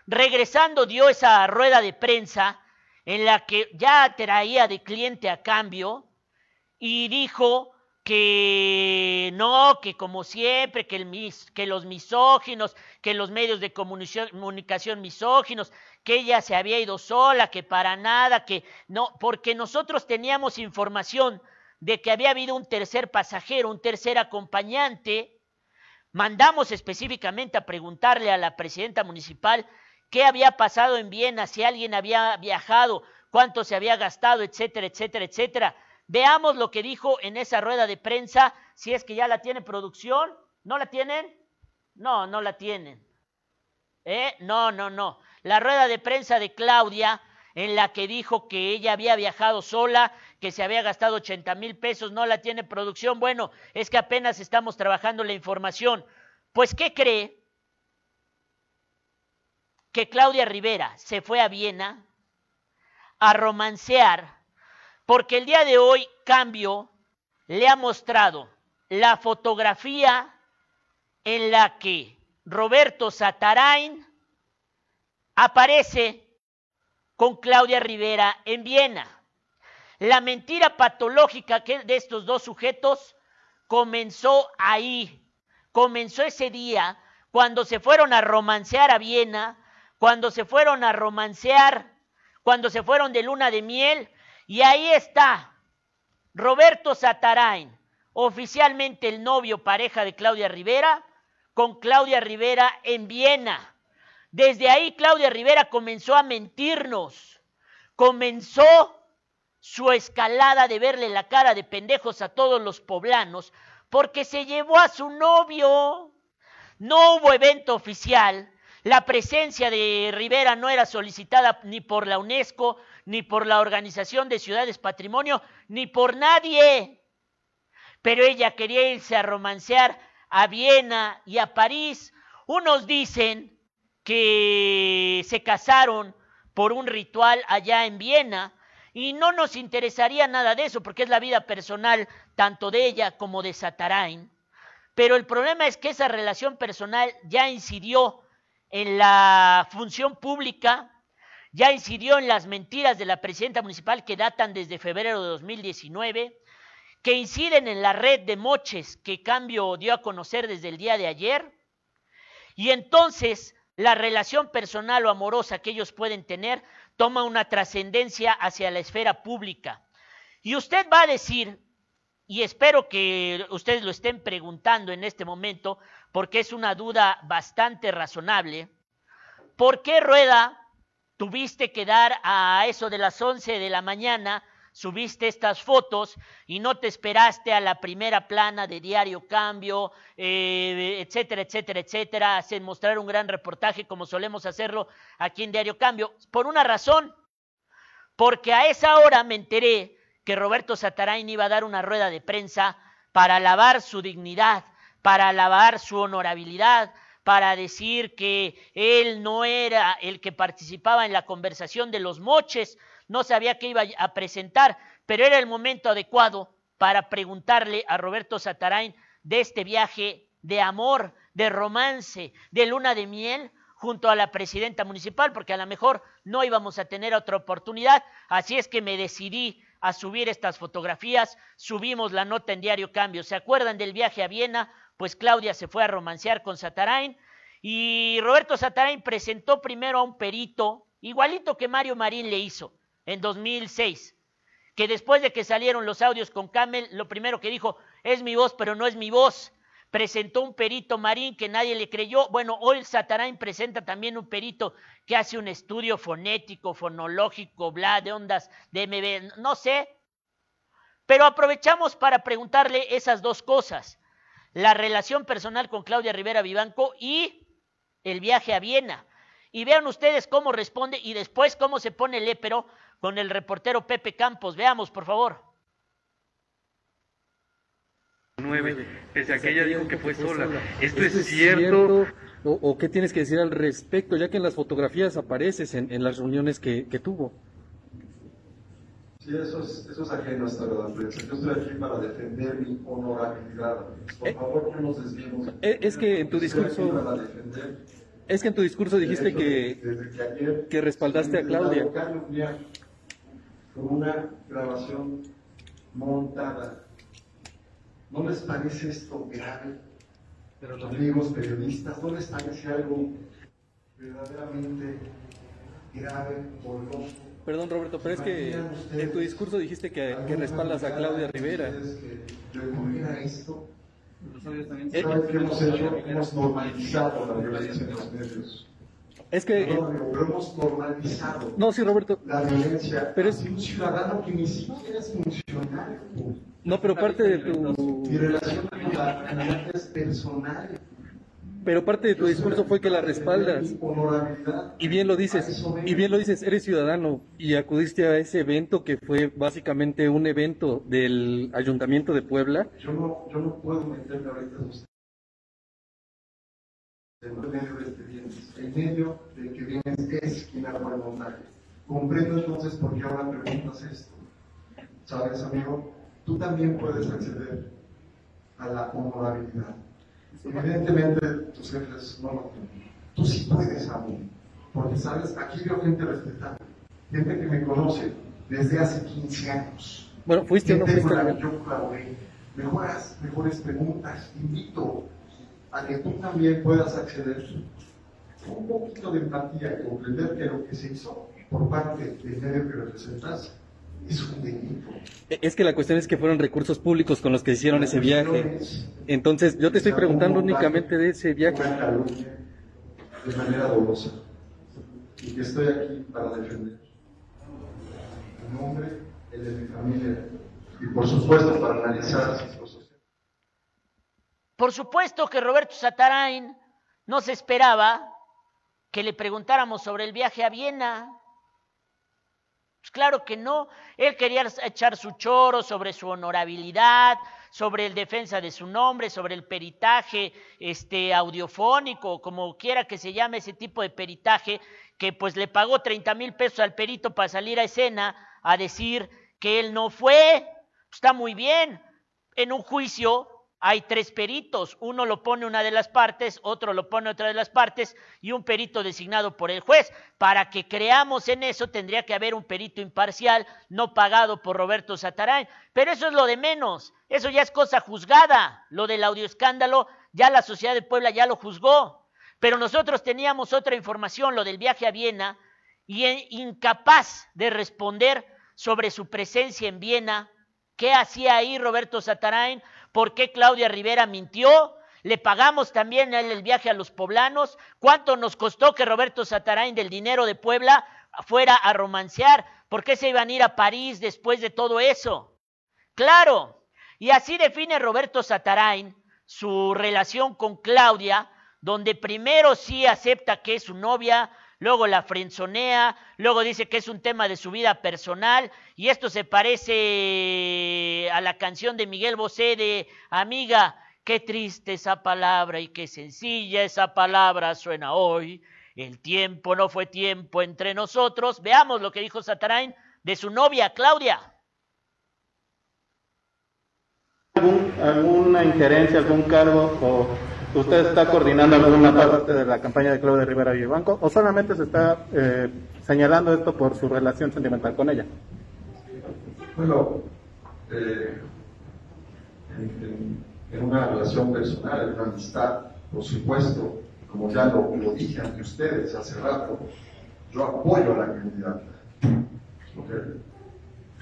Regresando dio esa rueda de prensa en la que ya traía de cliente a cambio y dijo que no, que como siempre, que, el, que los misóginos, que los medios de comunicación, comunicación misóginos, que ella se había ido sola, que para nada, que no, porque nosotros teníamos información de que había habido un tercer pasajero, un tercer acompañante. Mandamos específicamente a preguntarle a la presidenta municipal qué había pasado en Viena, si alguien había viajado, cuánto se había gastado, etcétera, etcétera, etcétera. Veamos lo que dijo en esa rueda de prensa, si es que ya la tiene producción. ¿No la tienen? No, no la tienen. ¿Eh? No, no, no. La rueda de prensa de Claudia, en la que dijo que ella había viajado sola, que se había gastado 80 mil pesos, no la tiene producción. Bueno, es que apenas estamos trabajando la información. Pues, ¿qué cree? Que Claudia Rivera se fue a Viena a romancear porque el día de hoy Cambio le ha mostrado la fotografía en la que Roberto Satarain aparece con Claudia Rivera en Viena. La mentira patológica de estos dos sujetos comenzó ahí, comenzó ese día cuando se fueron a romancear a Viena, cuando se fueron a romancear, cuando se fueron de luna de miel, y ahí está Roberto Satarain, oficialmente el novio pareja de Claudia Rivera, con Claudia Rivera en Viena. Desde ahí Claudia Rivera comenzó a mentirnos, comenzó su escalada de verle la cara de pendejos a todos los poblanos, porque se llevó a su novio. No hubo evento oficial, la presencia de Rivera no era solicitada ni por la UNESCO, ni por la Organización de Ciudades Patrimonio, ni por nadie. Pero ella quería irse a romancear a Viena y a París. Unos dicen que se casaron por un ritual allá en Viena y no nos interesaría nada de eso porque es la vida personal tanto de ella como de Satarain. Pero el problema es que esa relación personal ya incidió en la función pública ya incidió en las mentiras de la presidenta municipal que datan desde febrero de 2019, que inciden en la red de moches que Cambio dio a conocer desde el día de ayer, y entonces la relación personal o amorosa que ellos pueden tener toma una trascendencia hacia la esfera pública. Y usted va a decir, y espero que ustedes lo estén preguntando en este momento, porque es una duda bastante razonable, ¿por qué Rueda tuviste que dar a eso de las 11 de la mañana, subiste estas fotos y no te esperaste a la primera plana de Diario Cambio, eh, etcétera, etcétera, etcétera, hacer mostrar un gran reportaje como solemos hacerlo aquí en Diario Cambio, por una razón, porque a esa hora me enteré que Roberto Satarain iba a dar una rueda de prensa para alabar su dignidad, para alabar su honorabilidad, para decir que él no era el que participaba en la conversación de los moches, no sabía que iba a presentar, pero era el momento adecuado para preguntarle a Roberto Satarain de este viaje de amor, de romance, de luna de miel junto a la presidenta municipal, porque a lo mejor no íbamos a tener otra oportunidad, así es que me decidí a subir estas fotografías, subimos la nota en Diario Cambio. ¿Se acuerdan del viaje a Viena? Pues Claudia se fue a romancear con Satarain y Roberto Satarain presentó primero a un perito, igualito que Mario Marín le hizo en 2006, que después de que salieron los audios con Camel, lo primero que dijo, es mi voz, pero no es mi voz. Presentó un perito Marín que nadie le creyó. Bueno, hoy Satarain presenta también un perito que hace un estudio fonético, fonológico, bla, de ondas de MB, no sé. Pero aprovechamos para preguntarle esas dos cosas la relación personal con Claudia Rivera Vivanco y el viaje a Viena. Y vean ustedes cómo responde y después cómo se pone el épero con el reportero Pepe Campos. Veamos, por favor. pese a que ella dijo que fue sola. ¿Esto es cierto? O, qué tienes que decir al respecto, ya que en las fotografías apareces en, en las reuniones que, que, tuvo? Sí, eso es, eso es ajeno a esta verdad, Yo estoy aquí para defender mi honorabilidad. Por eh, favor, no nos desviemos. Eh, es que en tu discurso... Es que en tu discurso dijiste que, que, que, respaldaste a Claudia. Con una grabación montada ¿No les parece esto grave? Pero los amigos periodistas, ¿no les parece algo verdaderamente grave, doloroso? Perdón, Roberto, pero es que en tu discurso dijiste que, que respaldas a Claudia Rivera. Que ocurriera esto. ¿Sabes qué hemos hecho? Hemos normalizado la violencia en los medios. Es que. No, pero hemos normalizado. No, sí, Roberto. La violencia. Pero es un ciudadano que ni siquiera es funcionario. No, pero parte de tu... Mi relación con la es personal. Pero parte de tu discurso fue que la respaldas. Y bien lo dices, y bien lo dices, eres ciudadano y acudiste a ese evento que fue básicamente un evento del Ayuntamiento de Puebla. Yo no, yo no puedo meterme ahorita en medio de este bienes, en medio de que vienes es quien arma el montaje. Comprendo entonces por qué ahora preguntas esto. ¿Sabes, amigo? tú también puedes acceder a la honorabilidad. Evidentemente tus jefes no lo tienen. Tú sí puedes aún. Porque, ¿sabes? Aquí veo gente respetada. Gente que me conoce desde hace 15 años. Bueno, fuiste o no fuiste. Yo colaboré. Mejoras, mejores preguntas. Invito a que tú también puedas acceder con un poquito de empatía y comprender que lo que se hizo por parte del medio que representas es un delito. Es que la cuestión es que fueron recursos públicos con los que hicieron ese viaje. Entonces, yo te estoy preguntando únicamente de ese viaje. De manera dolosa. Y que estoy aquí para defender. Mi nombre, el de mi familia. Y por supuesto para analizar las cosas. Por supuesto que Roberto Satarain no se esperaba que le preguntáramos sobre el viaje a Viena. Pues claro que no. Él quería echar su choro sobre su honorabilidad, sobre el defensa de su nombre, sobre el peritaje este, audiofónico, como quiera que se llame ese tipo de peritaje, que pues le pagó 30 mil pesos al perito para salir a escena a decir que él no fue. Está muy bien. En un juicio hay tres peritos, uno lo pone una de las partes, otro lo pone otra de las partes y un perito designado por el juez. Para que creamos en eso tendría que haber un perito imparcial, no pagado por Roberto Satarain. Pero eso es lo de menos, eso ya es cosa juzgada. Lo del audioescándalo, ya la sociedad de Puebla ya lo juzgó. Pero nosotros teníamos otra información, lo del viaje a Viena, y incapaz de responder sobre su presencia en Viena. ¿Qué hacía ahí Roberto Satarain? ¿Por qué Claudia Rivera mintió? Le pagamos también el viaje a los poblanos. ¿Cuánto nos costó que Roberto Satarain del dinero de Puebla fuera a romancear? ¿Por qué se iban a ir a París después de todo eso? Claro. Y así define Roberto Satarain su relación con Claudia, donde primero sí acepta que es su novia, luego la frenzonea, luego dice que es un tema de su vida personal, y esto se parece a la canción de Miguel Bosé de Amiga, qué triste esa palabra y qué sencilla esa palabra suena hoy. El tiempo no fue tiempo entre nosotros. Veamos lo que dijo Satarain de su novia Claudia. ¿Alguna injerencia, algún cargo o ¿Usted está coordinando alguna parte de la campaña de Claudia Rivera Vivanco o solamente se está eh, señalando esto por su relación sentimental con ella? Bueno, eh, en, una relación personal, en una amistad, por supuesto, como ya lo, lo dije ante ustedes hace rato, yo apoyo a la candidata.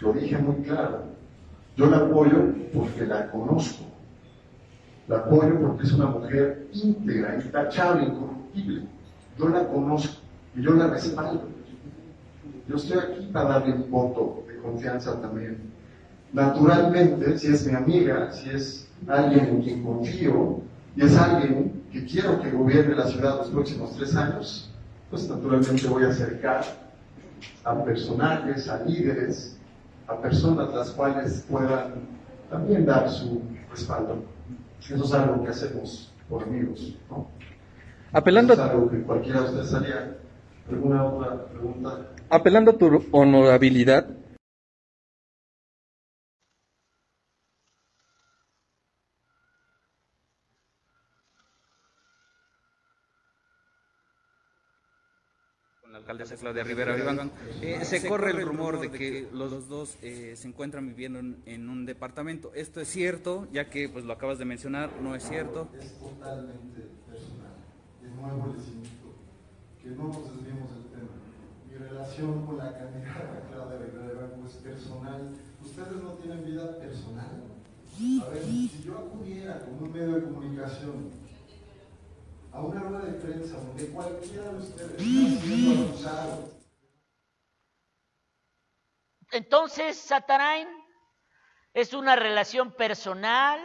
Lo dije muy claro. Yo la apoyo porque la conozco la apoyo porque es una mujer íntegra, intachable, incorruptible. Yo la conozco y yo la respaldo. Yo estoy aquí para darle un voto de confianza también. Naturalmente, si es mi amiga, si es alguien en quien confío y es alguien que quiero que gobierne la ciudad los próximos tres años, pues naturalmente voy a acercar a personajes, a líderes, a personas las cuales puedan también dar su respaldo. Eso es algo que hacemos por amigos, ¿no? Apelando, Eso es algo que cualquiera de ustedes haría. ¿Alguna otra pregunta? apelando a tu honorabilidad, alcaldesa Claudia Rivera Vivanco. Eh, se corre el rumor de que los dos eh, se encuentran viviendo en, en un departamento. ¿Esto es cierto? Ya que pues lo acabas de mencionar, ¿no es cierto? Es totalmente personal. De nuevo les invito que no nos desviemos del tema. Mi relación con la candidata Claudia Rivera Vivanco es personal. Ustedes no tienen vida personal. A ver, si yo acudiera con un medio de comunicación a una rueda de prensa donde cualquiera de ustedes está siendo acusado Entonces, Satarain, es una relación personal,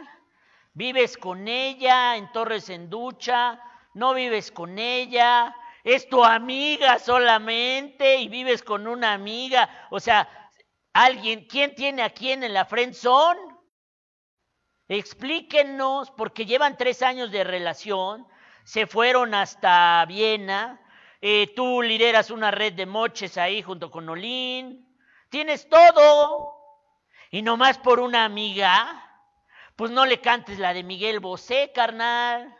vives con ella en Torres en Ducha, no vives con ella, es tu amiga solamente y vives con una amiga. O sea, alguien, ¿quién tiene a quién en la friendzone? Explíquenos, porque llevan tres años de relación, se fueron hasta Viena, eh, tú lideras una red de moches ahí junto con Olín, tienes todo, y nomás por una amiga, pues no le cantes la de Miguel Bosé, carnal.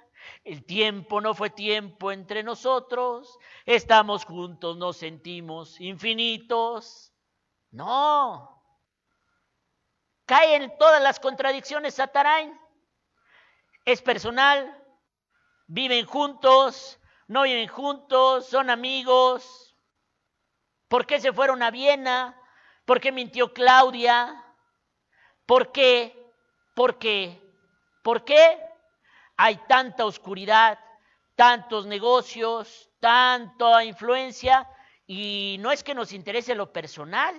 El tiempo no fue tiempo entre nosotros, estamos juntos, nos sentimos infinitos. No, caen todas las contradicciones Satarain. Es personal, viven juntos, no viven juntos, son amigos. ¿Por qué se fueron a Viena? ¿Por qué mintió Claudia? ¿Por qué? ¿Por qué? ¿Por qué? Hay tanta oscuridad, tantos negocios, tanta influencia y no es que nos interese lo personal,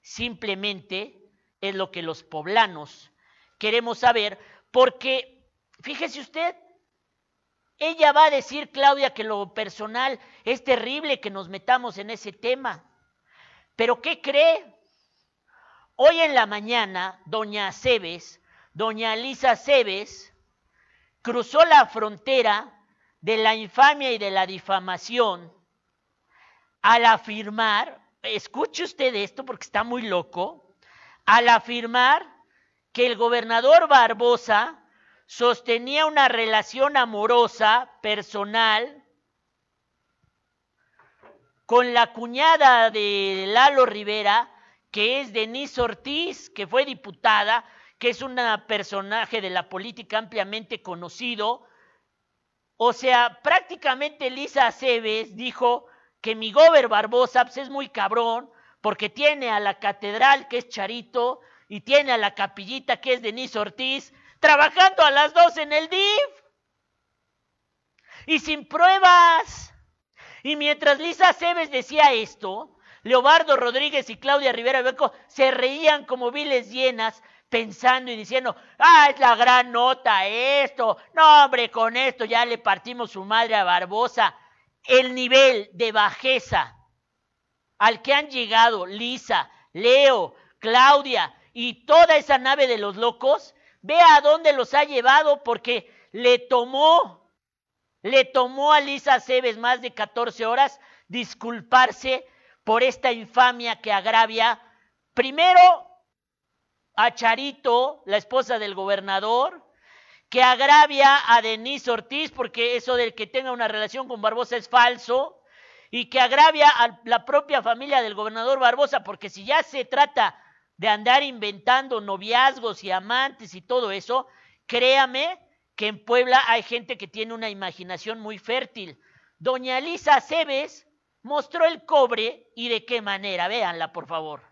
simplemente es lo que los poblanos queremos saber, porque fíjese usted, ella va a decir, Claudia, que lo personal es terrible que nos metamos en ese tema. Pero ¿qué cree? Hoy en la mañana, doña Cebes, doña Lisa Cebes, cruzó la frontera de la infamia y de la difamación al afirmar, escuche usted esto porque está muy loco, al afirmar que el gobernador Barbosa sostenía una relación amorosa, personal, con la cuñada de Lalo Rivera, que es Denise Ortiz, que fue diputada, que es un personaje de la política ampliamente conocido. O sea, prácticamente Lisa Aceves dijo que mi gober Barbosa pues, es muy cabrón, porque tiene a la catedral, que es Charito, y tiene a la capillita, que es Denise Ortiz, trabajando a las dos en el DIF. Y sin pruebas. Y mientras Lisa Cebes decía esto, Leobardo Rodríguez y Claudia Rivera Beco se reían como viles llenas, pensando y diciendo, ah, es la gran nota esto, no hombre, con esto ya le partimos su madre a Barbosa. El nivel de bajeza al que han llegado Lisa, Leo, Claudia y toda esa nave de los locos, vea a dónde los ha llevado porque le tomó, le tomó a Lisa Cebes más de 14 horas disculparse por esta infamia que agravia primero a Charito, la esposa del gobernador, que agravia a Denise Ortiz, porque eso del que tenga una relación con Barbosa es falso, y que agravia a la propia familia del gobernador Barbosa, porque si ya se trata de andar inventando noviazgos y amantes y todo eso, créame que en Puebla hay gente que tiene una imaginación muy fértil. Doña Elisa Cebes mostró el cobre y de qué manera, véanla por favor.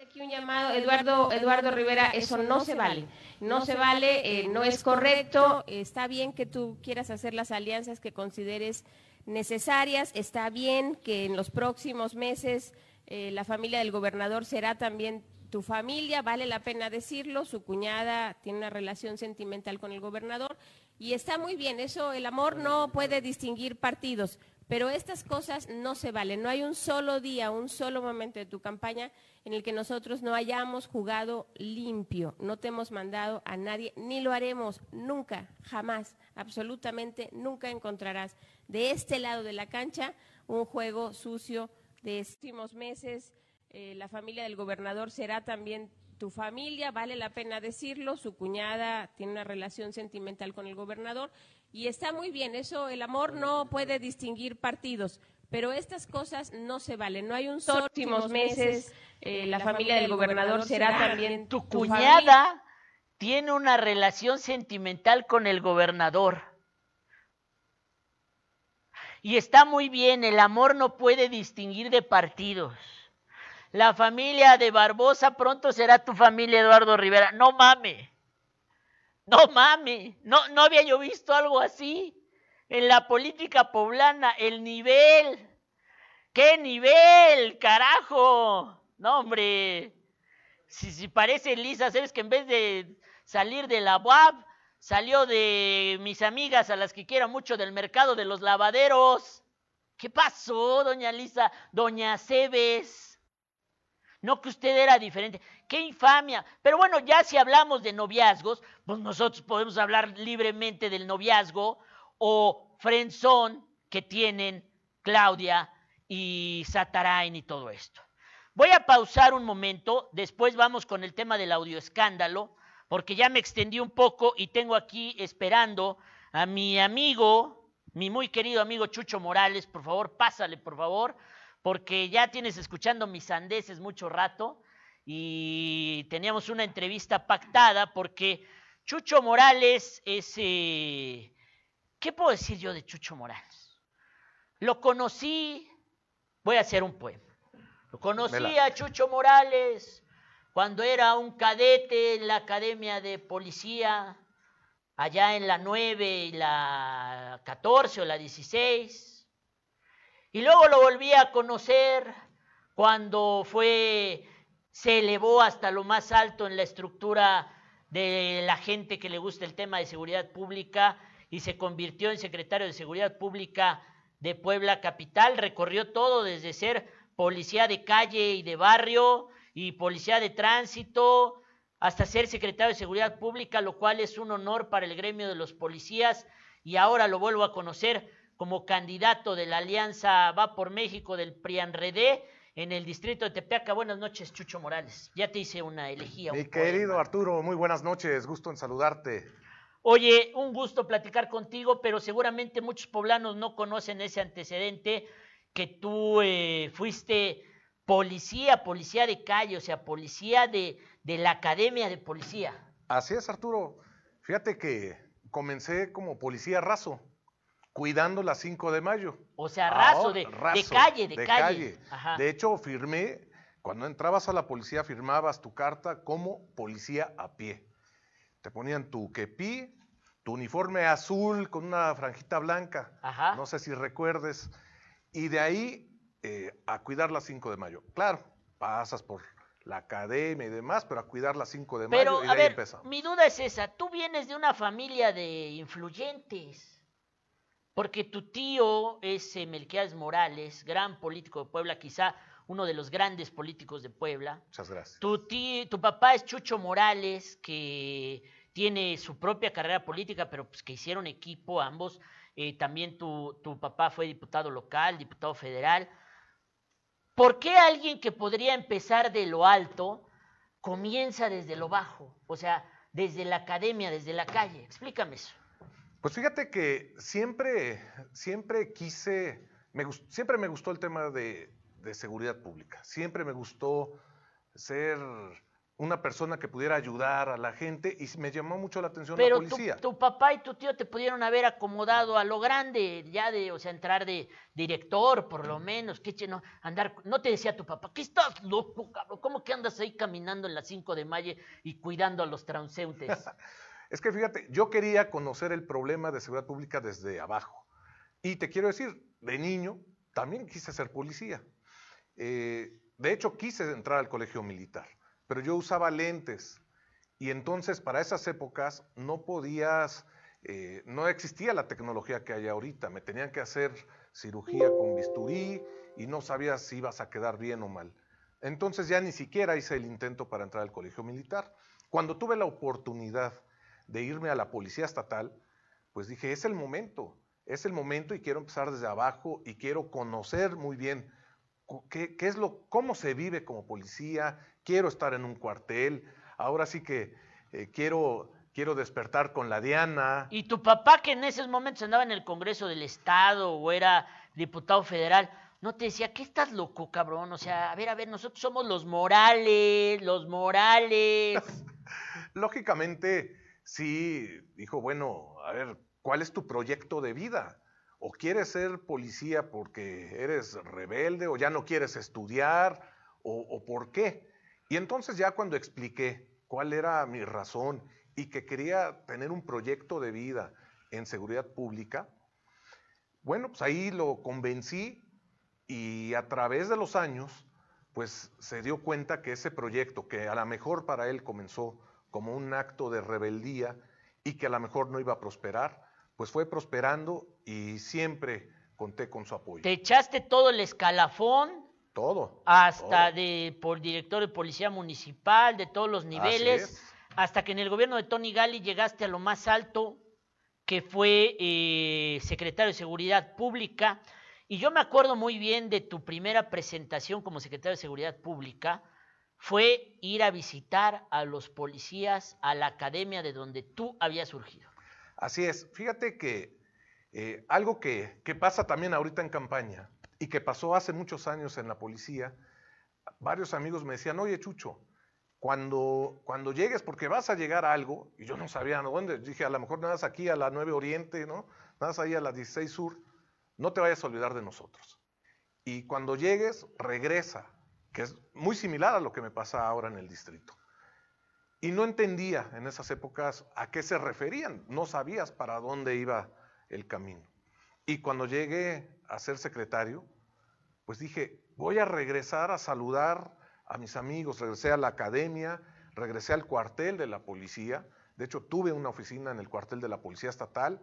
Aquí un llamado, Eduardo, Eduardo Rivera, eso no se vale, no se vale, eh, no es correcto, está bien que tú quieras hacer las alianzas que consideres necesarias, está bien que en los próximos meses eh, la familia del gobernador será también tu familia, vale la pena decirlo, su cuñada tiene una relación sentimental con el gobernador y está muy bien, eso el amor no puede distinguir partidos, Pero estas cosas no se valen. No hay un solo día, un solo momento de tu campaña en el que nosotros no hayamos jugado limpio. No te hemos mandado a nadie, ni lo haremos nunca, jamás, absolutamente nunca encontrarás de este lado de la cancha un juego sucio de últimos meses. Eh, la familia del gobernador será también tu familia, vale la pena decirlo, su cuñada tiene una relación sentimental con el gobernador y está muy bien, eso el amor no puede distinguir partidos, pero estas cosas no se valen, no hay un solo últimos meses eh, la familia del gobernador será también tu cuñada tiene una relación sentimental con el gobernador. Y está muy bien, el amor no puede distinguir de partidos. La familia de Barbosa pronto será tu familia, Eduardo Rivera. No mame. No mame. No, no había yo visto algo así. En la política poblana, el nivel. ¿Qué nivel, carajo? No, hombre. Si, si parece Lisa, sabes que en vez de salir de la UAB, salió de mis amigas a las que quiero mucho del mercado de los lavaderos. ¿Qué pasó, doña Lisa? Doña Cebes. No que usted era diferente. ¡Qué infamia! Pero bueno, ya si hablamos de noviazgos, pues nosotros podemos hablar libremente del noviazgo o frenzón que tienen Claudia y Satarain y todo esto. Voy a pausar un momento, después vamos con el tema del audio escándalo, porque ya me extendí un poco y tengo aquí esperando a mi amigo, mi muy querido amigo Chucho Morales, por favor, pásale, por favor, porque ya tienes escuchando mis sandeces mucho rato y teníamos una entrevista pactada porque Chucho Morales es... Eh, ¿Qué puedo decir yo de Chucho Morales? Lo conocí, voy a hacer un poema. Lo conocí a Chucho Morales cuando era un cadete en la Academia de Policía, allá en la 9 y la 14 o la 16. Y luego lo volví a conocer cuando fue, se elevó hasta lo más alto en la estructura de la gente que le gusta el tema de seguridad pública y se convirtió en secretario de Seguridad Pública de Puebla Capital. Recorrió todo desde ser policía de calle y de barrio y policía de tránsito hasta ser secretario de Seguridad Pública, lo cual es un honor para el gremio de los policías y ahora lo vuelvo a conocer como candidato de la Alianza Va por México del PRIANREDE en el distrito de Tepeaca. Buenas noches, Chucho Morales. Ya te hice una elegía. Mi querido Arturo, muy buenas noches, gusto en saludarte. Oye, un gusto platicar contigo, pero seguramente muchos poblanos no conocen ese antecedente que tú eh, fuiste policía, policía de calle, o sea, policía de, de la academia de policía. Así es, Arturo. Fíjate que comencé como policía raso, cuidando la 5 de mayo. O sea, raso, de, de, calle, de, calle. De hecho, firmé, cuando entrabas a la policía, firmabas tu carta como policía a pie. Te ponían tu kepi, tu uniforme azul con una franjita blanca. Ajá. No sé si recuerdes. Y de ahí eh, a cuidar la 5 de mayo. Claro, pasas por la academia y demás, pero a cuidar la 5 de pero, mayo y a de ahí ver, empezamos. Mi duda es esa, tú vienes de una familia de influyentes, porque tu tío es eh, Melquiades Morales, gran político de Puebla, quizá uno de los grandes políticos de Puebla. Muchas gracias. Tu, tío, tu papá es Chucho Morales, que tiene su propia carrera política, pero pues que hicieron equipo ambos. Eh, también tu, tu papá fue diputado local, diputado federal. ¿Por qué alguien que podría empezar de lo alto comienza desde lo bajo? O sea, desde la academia, desde la calle. Explícame eso. Pues fíjate que siempre, siempre quise, siempre me gustó el tema de, de seguridad pública. Siempre me gustó ser una persona que pudiera ayudar a la gente y me llamó mucho la atención Pero la policía. Tu, tu, papá y tu tío te pudieron haber acomodado a lo grande, ya de, o sea, entrar de director, por lo menos, que no, andar, no te decía tu papá, que estás loco, cabrón, ¿cómo que andas ahí caminando en la 5 de mayo y cuidando a los transeúntes? es que fíjate, yo quería conocer el problema de seguridad pública desde abajo. Y te quiero decir, de niño también quise ser policía. Eh, de hecho, quise entrar al colegio militar pero yo usaba lentes y entonces para esas épocas no podías, eh, no existía la tecnología que hay ahorita, me tenían que hacer cirugía con bisturí y no sabías si ibas a quedar bien o mal. Entonces ya ni siquiera hice el intento para entrar al colegio militar. Cuando tuve la oportunidad de irme a la policía estatal, pues dije, es el momento, es el momento y quiero empezar desde abajo y quiero conocer muy bien qué, qué es lo, cómo se vive como policía, quiero estar en un cuartel, ahora sí que eh, quiero, quiero despertar con la Diana. Y tu papá, que en esos momentos andaba en el Congreso del Estado o era diputado federal, no te decía, ¿qué estás loco, cabrón? O sea, a ver, a ver, nosotros somos los morales, los morales. Lógicamente, sí, dijo, bueno, a ver, ¿cuál es tu proyecto de vida? ¿O quieres ser policía porque eres rebelde o ya no quieres estudiar? ¿O, o por qué? Y entonces ya cuando expliqué cuál era mi razón y que quería tener un proyecto de vida en seguridad pública, bueno, pues ahí lo convencí y a través de los años, pues se dio cuenta que ese proyecto, que a lo mejor para él comenzó como un acto de rebeldía y que a lo mejor no iba a prosperar, pues fue prosperando y siempre conté con su apoyo. Te echaste todo el escalafón. Todo. Hasta todo. de por director de policía municipal, de todos los niveles, hasta que en el gobierno de Tony Gali llegaste a lo más alto, que fue eh, secretario de Seguridad Pública. Y yo me acuerdo muy bien de tu primera presentación como secretario de Seguridad Pública, fue ir a visitar a los policías a la academia de donde tú habías surgido. Así es. Fíjate que eh, algo que, que, pasa también ahorita en campaña y que pasó hace muchos años en la policía, varios amigos me decían, oye Chucho, cuando, cuando llegues, porque vas a llegar a algo, y yo no sabía a dónde, dije, a lo mejor nada más aquí a la 9 Oriente, ¿no? Nada más ahí a la 16 Sur, no te vayas a olvidar de nosotros. Y cuando llegues, regresa, que es muy similar a lo que me pasa ahora en el distrito. Y no entendía en esas épocas a qué se referían, no sabías para dónde iba el camino. Y cuando llegué a ser secretario, pues dije, voy a regresar a saludar a mis amigos, regresé a la academia, regresé al cuartel de la policía, de hecho tuve una oficina en el cuartel de la policía estatal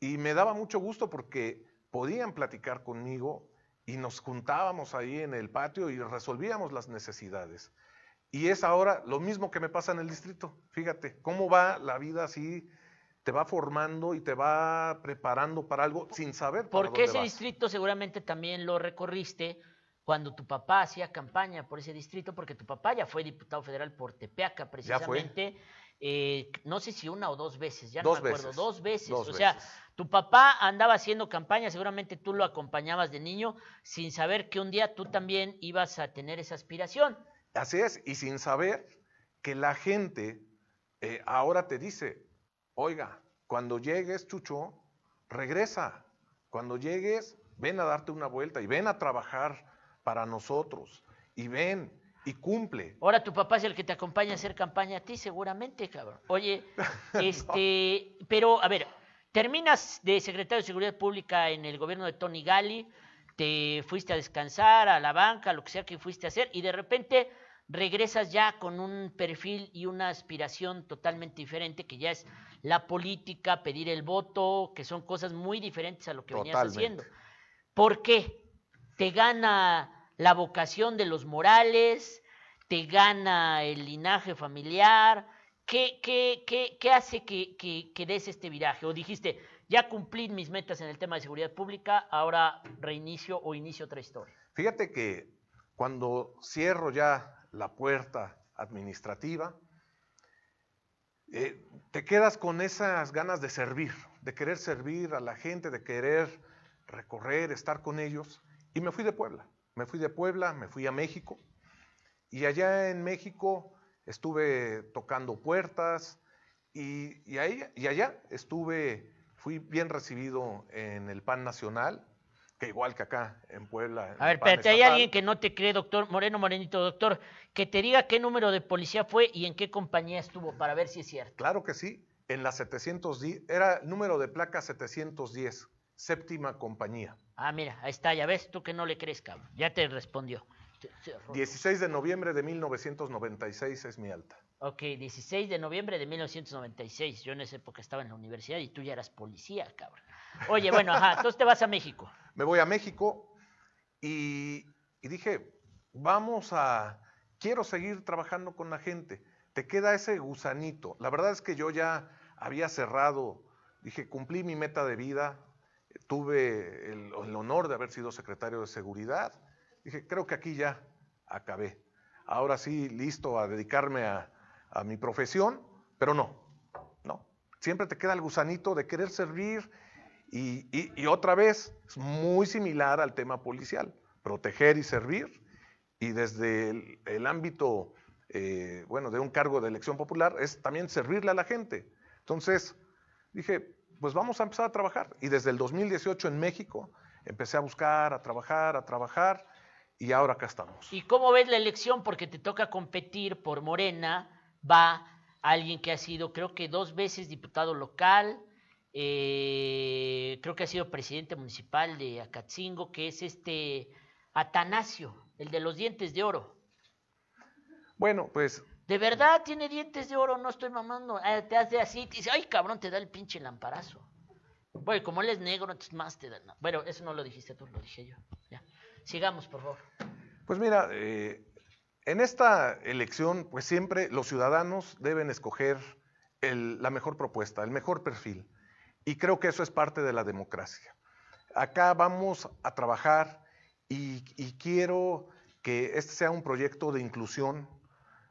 y me daba mucho gusto porque podían platicar conmigo y nos juntábamos ahí en el patio y resolvíamos las necesidades. Y es ahora lo mismo que me pasa en el distrito. Fíjate, cómo va la vida así, te va formando y te va preparando para algo sin saber. Para Porque ese vas. distrito seguramente también lo recorriste cuando tu papá hacía campaña por ese distrito, porque tu papá ya fue diputado federal por Tepeaca, precisamente. Eh, no sé si una o dos veces, ya dos no me acuerdo, veces. dos veces. Dos o sea, veces. tu papá andaba haciendo campaña, seguramente tú lo acompañabas de niño, sin saber que un día tú también ibas a tener esa aspiración. Así es, y sin saber que la gente eh, ahora te dice, oiga, cuando llegues, Chucho, regresa. Cuando llegues, ven a darte una vuelta y ven a trabajar para nosotros. Y ven y cumple. Ahora tu papá es el que te acompaña a hacer campaña a ti, seguramente, cabrón. Oye, este, no. pero a ver, terminas de secretario de Seguridad Pública en el gobierno de Tony Gali, te fuiste a descansar, a la banca, lo que sea que fuiste a hacer, y de repente regresas ya con un perfil y una aspiración totalmente diferente, que ya es la política, pedir el voto, que son cosas muy diferentes a lo que Totalmente. venías haciendo. ¿Por qué? Te gana la vocación de los morales, te gana el linaje familiar. ¿Qué, qué, qué, qué hace que, que, que des este viraje? O dijiste, ya cumplí mis metas en el tema de seguridad pública, ahora reinicio o inicio otra historia. Fíjate que cuando cierro ya la puerta administrativa, eh, te quedas con esas ganas de servir, de querer servir a la gente, de querer recorrer, estar con ellos. Y me fui de Puebla. Me fui de Puebla, me fui a México. Y allá en México estuve tocando puertas y, y, y allá estuve, fui bien recibido en el PAN Nacional, que igual que acá en Puebla. En a ver, espérate, hay alguien que no te cree, doctor Moreno Morenito, doctor, que te diga qué número de policía fue y en qué compañía estuvo para ver si es cierto. Claro que sí, en la 710, era número de placa 710, séptima compañía. Ah, mira, ahí está, ya ves, tú que no le crees, cabrón, ya te respondió. 16 de noviembre de 1996 es mi alta. Ok, 16 de noviembre de 1996. Yo en esa época estaba en la universidad y tú ya eras policía, cabrón. Oye, bueno, ajá, entonces te vas a México. Me voy a México y, dije, vamos a, quiero seguir trabajando con la gente. Te queda ese gusanito. La verdad es que yo ya había cerrado, dije, cumplí mi meta de vida, tuve el, honor de haber sido secretario de seguridad. Dije, creo que aquí ya acabé. Ahora sí, listo a dedicarme a mi profesión, pero no, no. Siempre te queda el gusanito de querer servir y, otra vez es muy similar al tema policial, proteger y servir. Y desde el, el ámbito, eh, bueno, de un cargo de elección popular es también servirle a la gente. Entonces dije, pues vamos a empezar a trabajar. Y desde el 2018 en México empecé a buscar, a trabajar, a trabajar y ahora acá estamos. ¿Y cómo ves la elección? Porque te toca competir por Morena, va alguien que ha sido, creo que dos veces diputado local, eh, creo que ha sido presidente municipal de Acatzingo, que es este Atanasio, el de los dientes de oro. Bueno, pues... De verdad tiene dientes de oro, no estoy mamando. Eh, te hace así, te dice, ay cabrón, te da el pinche lamparazo. Bueno, como él es negro, entonces más te da. No. Bueno, eso no lo dijiste tú, lo dije yo. Ya. Sigamos, por favor. Pues mira, eh, en esta elección, pues siempre los ciudadanos deben escoger el, la mejor propuesta, el mejor perfil. Y creo que eso es parte de la democracia. Acá vamos a trabajar y, y quiero que este sea un proyecto de inclusión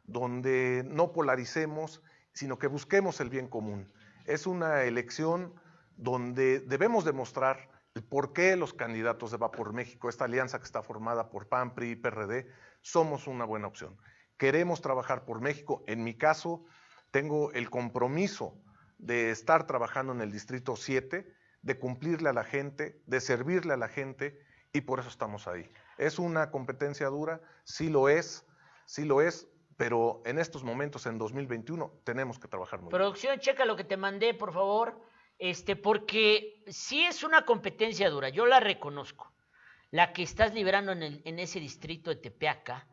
donde no polaricemos, sino que busquemos el bien común. Es una elección donde debemos demostrar el por qué los candidatos de Va por México, esta alianza que está formada por PAN, PRI y PRD, somos una buena opción. Queremos trabajar por México. En mi caso, tengo el compromiso de estar trabajando en el Distrito 7, de cumplirle a la gente, de servirle a la gente, y por eso estamos ahí. ¿Es una competencia dura? Sí lo es, sí lo es, pero en estos momentos, en 2021, tenemos que trabajar muy Producción, checa lo que te mandé, por favor, este, porque sí es una competencia dura, yo la reconozco, la que estás liberando en, el, en ese distrito de Tepeaca,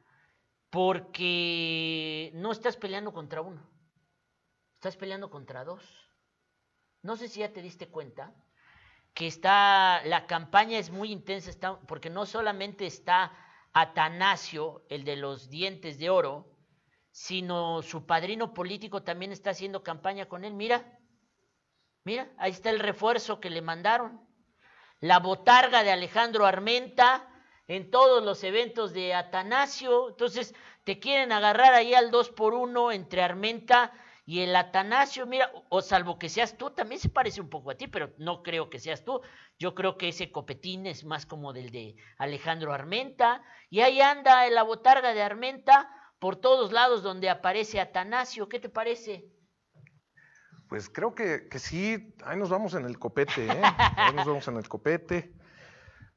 porque no estás peleando contra uno, estás peleando contra dos. No sé si ya te diste cuenta que está, la campaña es muy intensa, está, porque no solamente está Atanasio, el de los dientes de oro, sino su padrino político también está haciendo campaña con él. Mira, mira, ahí está el refuerzo que le mandaron. La botarga de Alejandro Armenta en todos los eventos de Atanasio. Entonces, te quieren agarrar ahí al dos por uno entre Armenta y el Atanasio. Mira, o salvo que seas tú, también se parece un poco a ti, pero no creo que seas tú. Yo creo que ese copetín es más como del de Alejandro Armenta. Y ahí anda la botarga de Armenta por todos lados donde aparece Atanasio. ¿Qué te parece? Pues creo que, que sí, ahí nos vamos en el copete, ¿eh? Ahí nos vamos en el copete.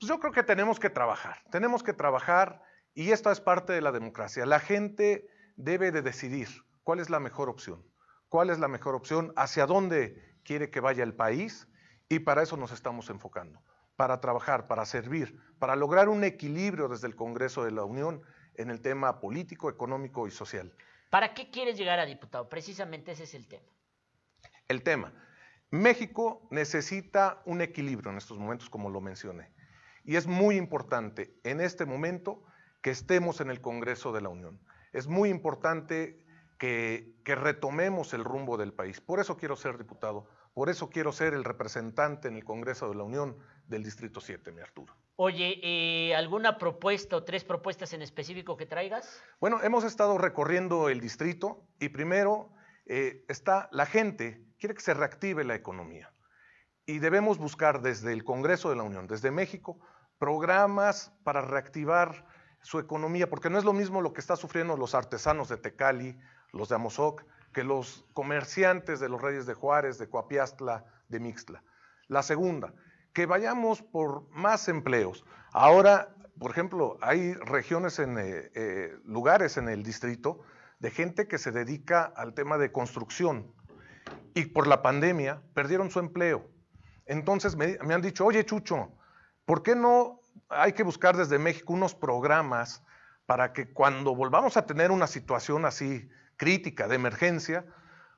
Pues yo creo que tenemos que trabajar, tenemos que trabajar y esto es parte de la democracia. La gente debe de decidir cuál es la mejor opción, cuál es la mejor opción, hacia dónde quiere que vaya el país y para eso nos estamos enfocando, para trabajar, para servir, para lograr un equilibrio desde el Congreso de la Unión en el tema político, económico y social. ¿Para qué quieres llegar a diputado? Precisamente ese es el tema. El tema. México necesita un equilibrio en estos momentos, como lo mencioné. Y es muy importante en este momento que estemos en el Congreso de la Unión. Es muy importante que, que, retomemos el rumbo del país. Por eso quiero ser diputado, por eso quiero ser el representante en el Congreso de la Unión del Distrito 7, mi Arturo. Oye, eh, ¿alguna propuesta o tres propuestas en específico que traigas? Bueno, hemos estado recorriendo el distrito y primero eh, está la gente, quiere que se reactive la economía. Y debemos buscar desde el Congreso de la Unión, desde México, programas para reactivar su economía, porque no es lo mismo lo que están sufriendo los artesanos de Tecali, los de Amozoc, que los comerciantes de los Reyes de Juárez, de Coapiastla, de Mixtla. La segunda, que vayamos por más empleos. Ahora, por ejemplo, hay regiones eh, eh, lugares en el distrito de gente que se dedica al tema de construcción y por la pandemia perdieron su empleo. Entonces me, me han dicho, oye Chucho, ¿por qué no hay que buscar desde México unos programas para que cuando volvamos a tener una situación así crítica, de emergencia,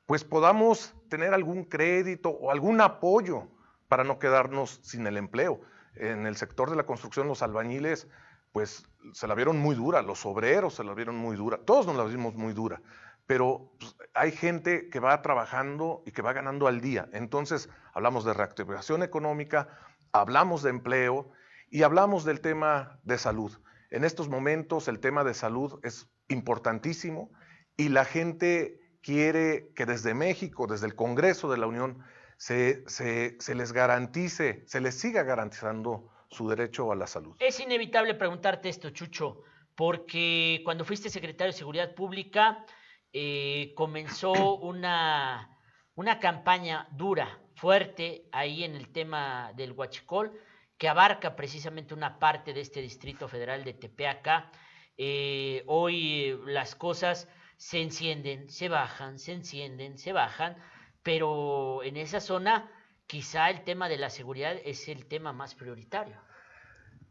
pues podamos tener algún crédito o algún apoyo para no quedarnos sin el empleo. en el sector de la construcción, los albañiles, pues se la vieron muy dura, los obreros se la vieron muy dura, todos nos la vimos muy dura, pero pues, hay gente que va trabajando y que va ganando al día. Entonces, hablamos de reactivación económica, hablamos de empleo y hablamos del tema de salud. En estos momentos el tema de salud es importantísimo y la gente quiere que desde México, desde el Congreso de la Unión, se, se, se les garantice, se les siga garantizando su derecho a la salud. Es inevitable preguntarte esto, Chucho, porque cuando fuiste secretario de Seguridad Pública eh, comenzó una, una campaña dura, fuerte, ahí en el tema del Huachicol, que abarca precisamente una parte de este Distrito Federal de Tepeaca. Eh, hoy las cosas se encienden, se bajan, se encienden, se bajan, pero en esa zona quizá el tema de la seguridad es el tema más prioritario.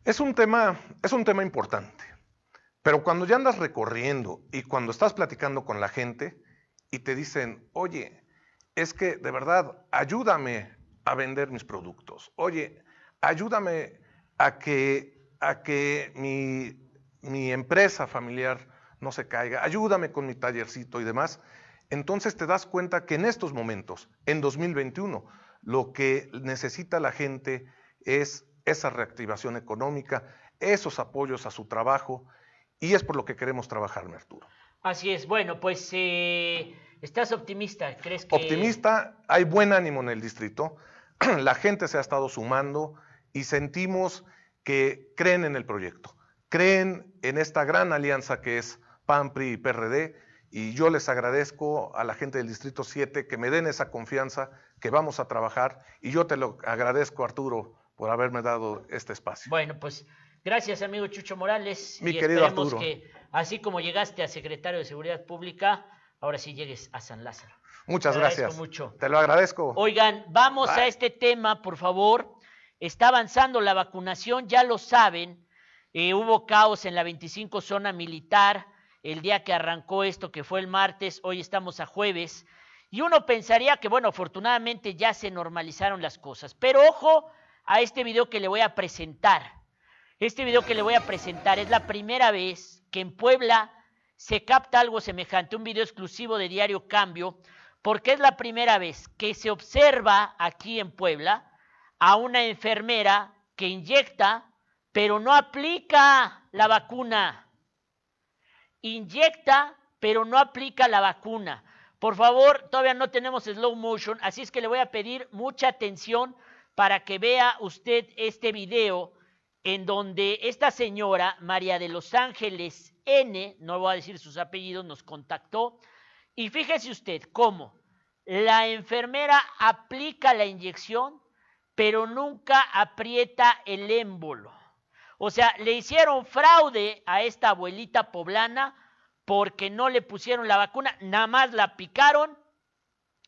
Es un tema, es un tema importante, pero cuando ya andas recorriendo y cuando estás platicando con la gente y te dicen, oye, es que de verdad, ayúdame a vender mis productos, oye, ayúdame a que, a que mi, mi empresa familiar no se caiga, ayúdame con mi tallercito y demás, entonces te das cuenta que en estos momentos, en 2021, lo que necesita la gente es esa reactivación económica, esos apoyos a su trabajo, y es por lo que queremos trabajar, Arturo. Así es, bueno, pues eh, estás optimista, ¿crees que... Optimista, hay buen ánimo en el distrito, la gente se ha estado sumando y sentimos que creen en el proyecto, creen en esta gran alianza que es PAN, PRI y PRD, y yo les agradezco a la gente del Distrito 7 que me den esa confianza, que vamos a trabajar, y yo te lo agradezco, Arturo, por haberme dado este espacio. Bueno, pues gracias, amigo Chucho Morales. Mi y querido esperemos que, así como llegaste a secretario de Seguridad Pública, ahora sí llegues a San Lázaro. Muchas Te gracias. mucho. Te lo agradezco. Oigan, vamos Bye. a este tema, por favor. Está avanzando la vacunación, ya lo saben. Eh, hubo caos en la 25 zona militar el día que arrancó esto, que fue el martes. Hoy estamos a jueves. Y uno pensaría que, bueno, afortunadamente ya se normalizaron las cosas. Pero ojo a este video que le voy a presentar. Este video que le voy a presentar es la primera vez que en Puebla se capta algo semejante, un video exclusivo de Diario Cambio, porque es la primera vez que se observa aquí en Puebla a una enfermera que inyecta, pero no aplica la vacuna. Inyecta, pero no aplica la vacuna. Por favor, todavía no tenemos slow motion, así es que le voy a pedir mucha atención para que vea usted este video en donde esta señora, María de los Ángeles N, no voy a decir sus apellidos, nos contactó. Y fíjese usted cómo la enfermera aplica la inyección, pero nunca aprieta el émbolo. O sea, le hicieron fraude a esta abuelita poblana porque no le pusieron la vacuna, nada más la picaron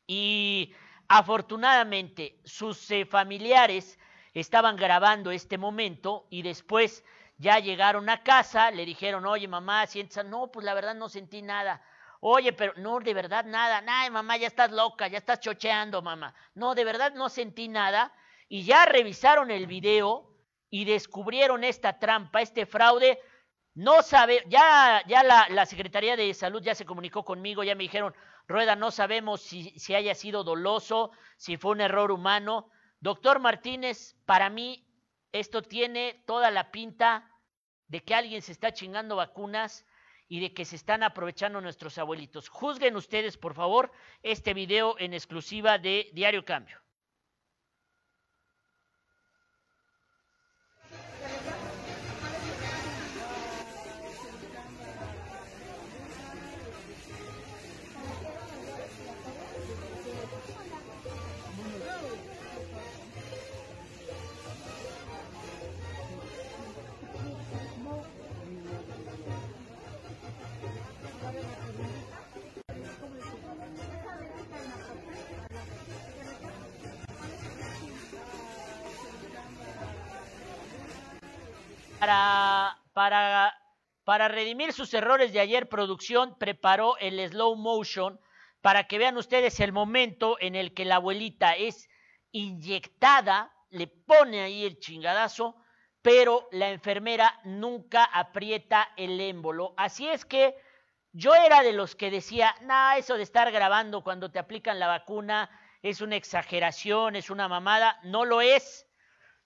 y afortunadamente sus eh, familiares estaban grabando este momento y después ya llegaron a casa, le dijeron, oye mamá, sientes, no, pues la verdad no sentí nada. Oye, pero no, de verdad nada, nada, mamá, ya estás loca, ya estás chocheando, mamá. No, de verdad no sentí nada. Y ya revisaron el video y descubrieron esta trampa, este fraude. No sabe, ya, ya la, Secretaría de Salud ya se comunicó conmigo, ya me dijeron, Rueda, no sabemos si, si haya sido doloso, si fue un error humano. Doctor Martínez, para mí esto tiene toda la pinta de que alguien se está chingando vacunas y de que se están aprovechando nuestros abuelitos. Juzguen ustedes, por favor, este video en exclusiva de Diario Cambio. Para, redimir sus errores de ayer, producción preparó el slow motion para que vean ustedes el momento en el que la abuelita es inyectada, le pone ahí el chingadazo, pero la enfermera nunca aprieta el émbolo. Así es que yo era de los que decía, nah, eso de estar grabando cuando te aplican la vacuna es una exageración, es una mamada. No lo es.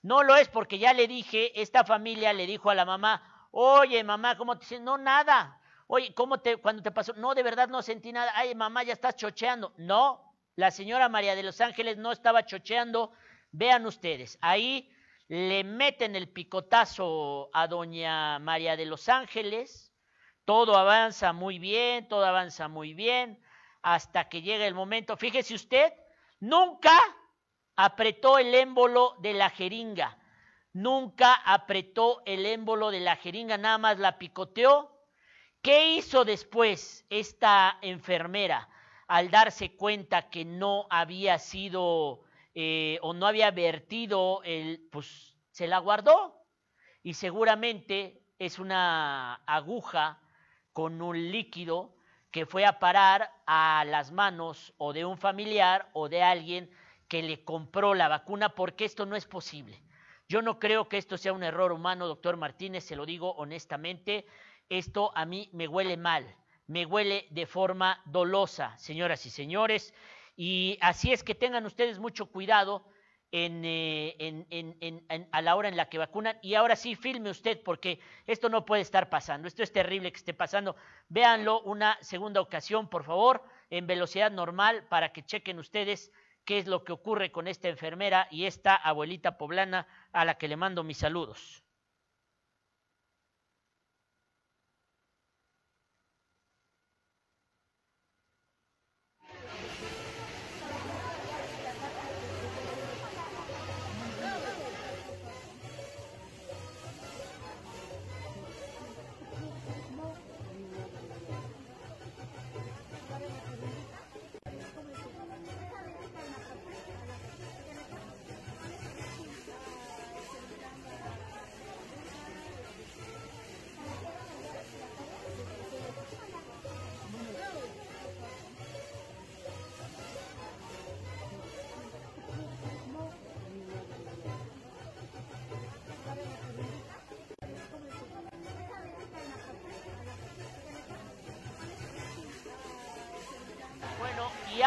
No lo es porque ya le dije, esta familia le dijo a la mamá, oye mamá, ¿cómo te sientes? No, nada. Oye, ¿cómo te, cuando te pasó? No, de verdad no sentí nada. Ay, mamá, ya estás chocheando. No, la señora María de los Ángeles no estaba chocheando. Vean ustedes, ahí le meten el picotazo a doña María de los Ángeles. Todo avanza muy bien, todo avanza muy bien, hasta que llega el momento. Fíjese usted, nunca apretó el émbolo de la jeringa. Nunca apretó el émbolo de la jeringa, nada más la picoteó. ¿Qué hizo después esta enfermera al darse cuenta que no había sido eh, o no había vertido el, pues se la guardó y seguramente es una aguja con un líquido que fue a parar a las manos o de un familiar o de alguien que le compró la vacuna porque esto no es posible. Yo no creo que esto sea un error humano, doctor Martínez, se lo digo honestamente. Esto a mí me huele mal, me huele de forma dolosa, señoras y señores. Y así es que tengan ustedes mucho cuidado en, eh, en, en, a la hora en la que vacunan. Y ahora sí, filme usted, porque esto no puede estar pasando. Esto es terrible que esté pasando. Véanlo una segunda ocasión, por favor, en velocidad normal, para que chequen ustedes qué es lo que ocurre con esta enfermera y esta abuelita poblana a la que le mando mis saludos.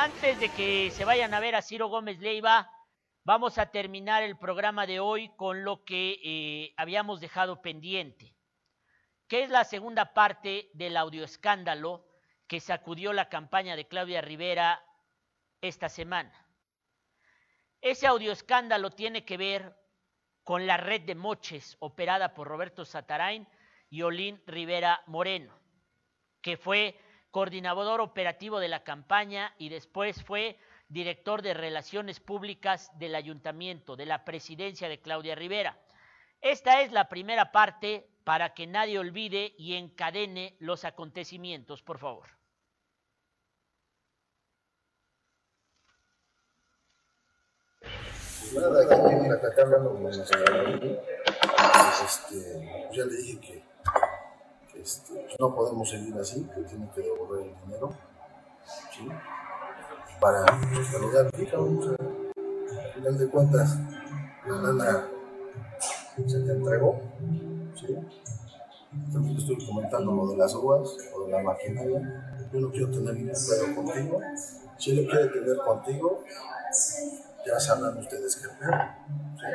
Antes de que se vayan a ver a Ciro Gómez Leiva, vamos a terminar el programa de hoy con lo que eh, habíamos dejado pendiente, que es la segunda parte del audioescándalo que sacudió la campaña de Claudia Rivera esta semana. Ese audioescándalo tiene que ver con la red de moches operada por Roberto Satarain y Olín Rivera Moreno, que fue coordinador operativo de la campaña y después fue director de Relaciones Públicas del Ayuntamiento, de la presidencia de Claudia Rivera. Esta es la primera parte para que nadie olvide y encadene los acontecimientos, por favor. Nada, con este, ya le dije que este, pues no podemos seguir así, que tiene que devolver el dinero, ¿sí? Para sea, al final de cuentas, la lana se te entregó, ¿sí? También estoy comentando lo de las uvas o de la maquinaria. Yo no quiero tener ningún pedo contigo. Si él quiere tener contigo, ya sabrán ustedes qué pedo. ¿sí?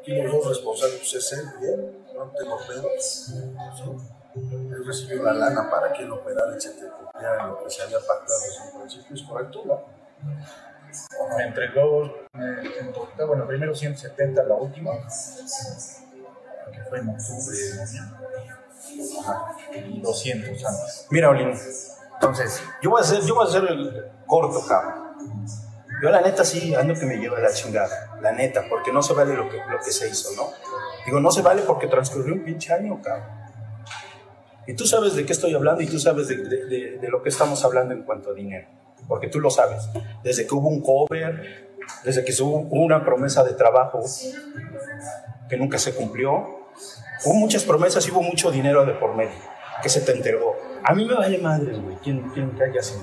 Aquí los dos responsables es él y no tengo pedo. Él recibió la lana para que él operara y se te cumpliera lo que se había pactado desde un principio, ¿es correcto? ¿no? Me entregó, me, bueno, primero 170 la última, que fue en octubre, y 200 antes. Mira, Olin, entonces, yo voy a hacer, yo voy a hacer el corto, cabrón. Yo la neta sí ando que me lleva la chingada, la neta, porque no se vale lo que, lo que se hizo, ¿no? Digo, no se vale porque transcurrió un pinche año, cabrón. Y tú sabes de qué estoy hablando y tú sabes de, de, de, lo que estamos hablando en cuanto a dinero, porque tú lo sabes. Desde que hubo un cover, desde que hubo una promesa de trabajo que nunca se cumplió, hubo muchas promesas y hubo mucho dinero de por medio que se te entregó. A mí me vale madres, güey, quién, quién así.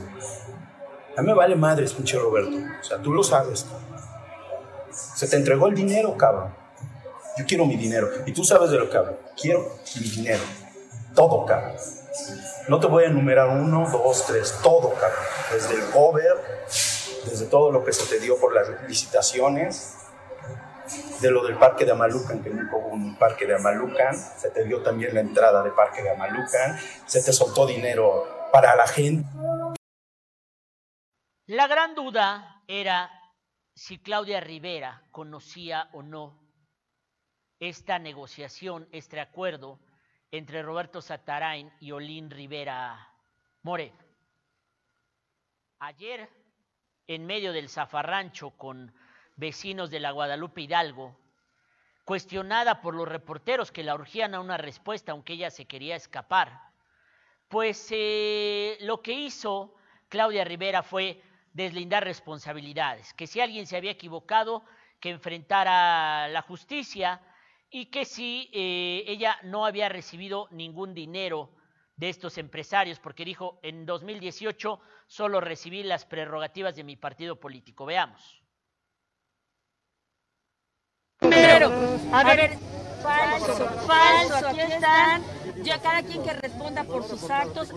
A mí me vale madres, pinche Roberto. O sea, tú lo sabes. Se te entregó el dinero, cabrón. Yo quiero mi dinero. Y tú sabes de lo que hablo. Quiero mi dinero. Todo, cabrón. No te voy a enumerar uno, dos, tres, todo, cabrón. Desde el cover, desde todo lo que se te dio por las licitaciones, de lo del parque de Amalucan, que nunca hubo un parque de Amalucan, se te dio también la entrada de parque de Amalucan, se te soltó dinero para la gente. La gran duda era si Claudia Rivera conocía o no esta negociación, este acuerdo entre Roberto Satarain y Olín Rivera More. Ayer, en medio del zafarrancho con vecinos de la Guadalupe Hidalgo, cuestionada por los reporteros que la urgían a una respuesta, aunque ella se quería escapar, pues eh, lo que hizo Claudia Rivera fue deslindar responsabilidades, que si alguien se había equivocado, que enfrentara la justicia y que si eh, ella no había recibido ningún dinero de estos empresarios, porque dijo, en 2018 solo recibí las prerrogativas de mi partido político. Veamos. Pero, a ver, falso, falso, aquí están. Ya cada quien que responda por sus actos.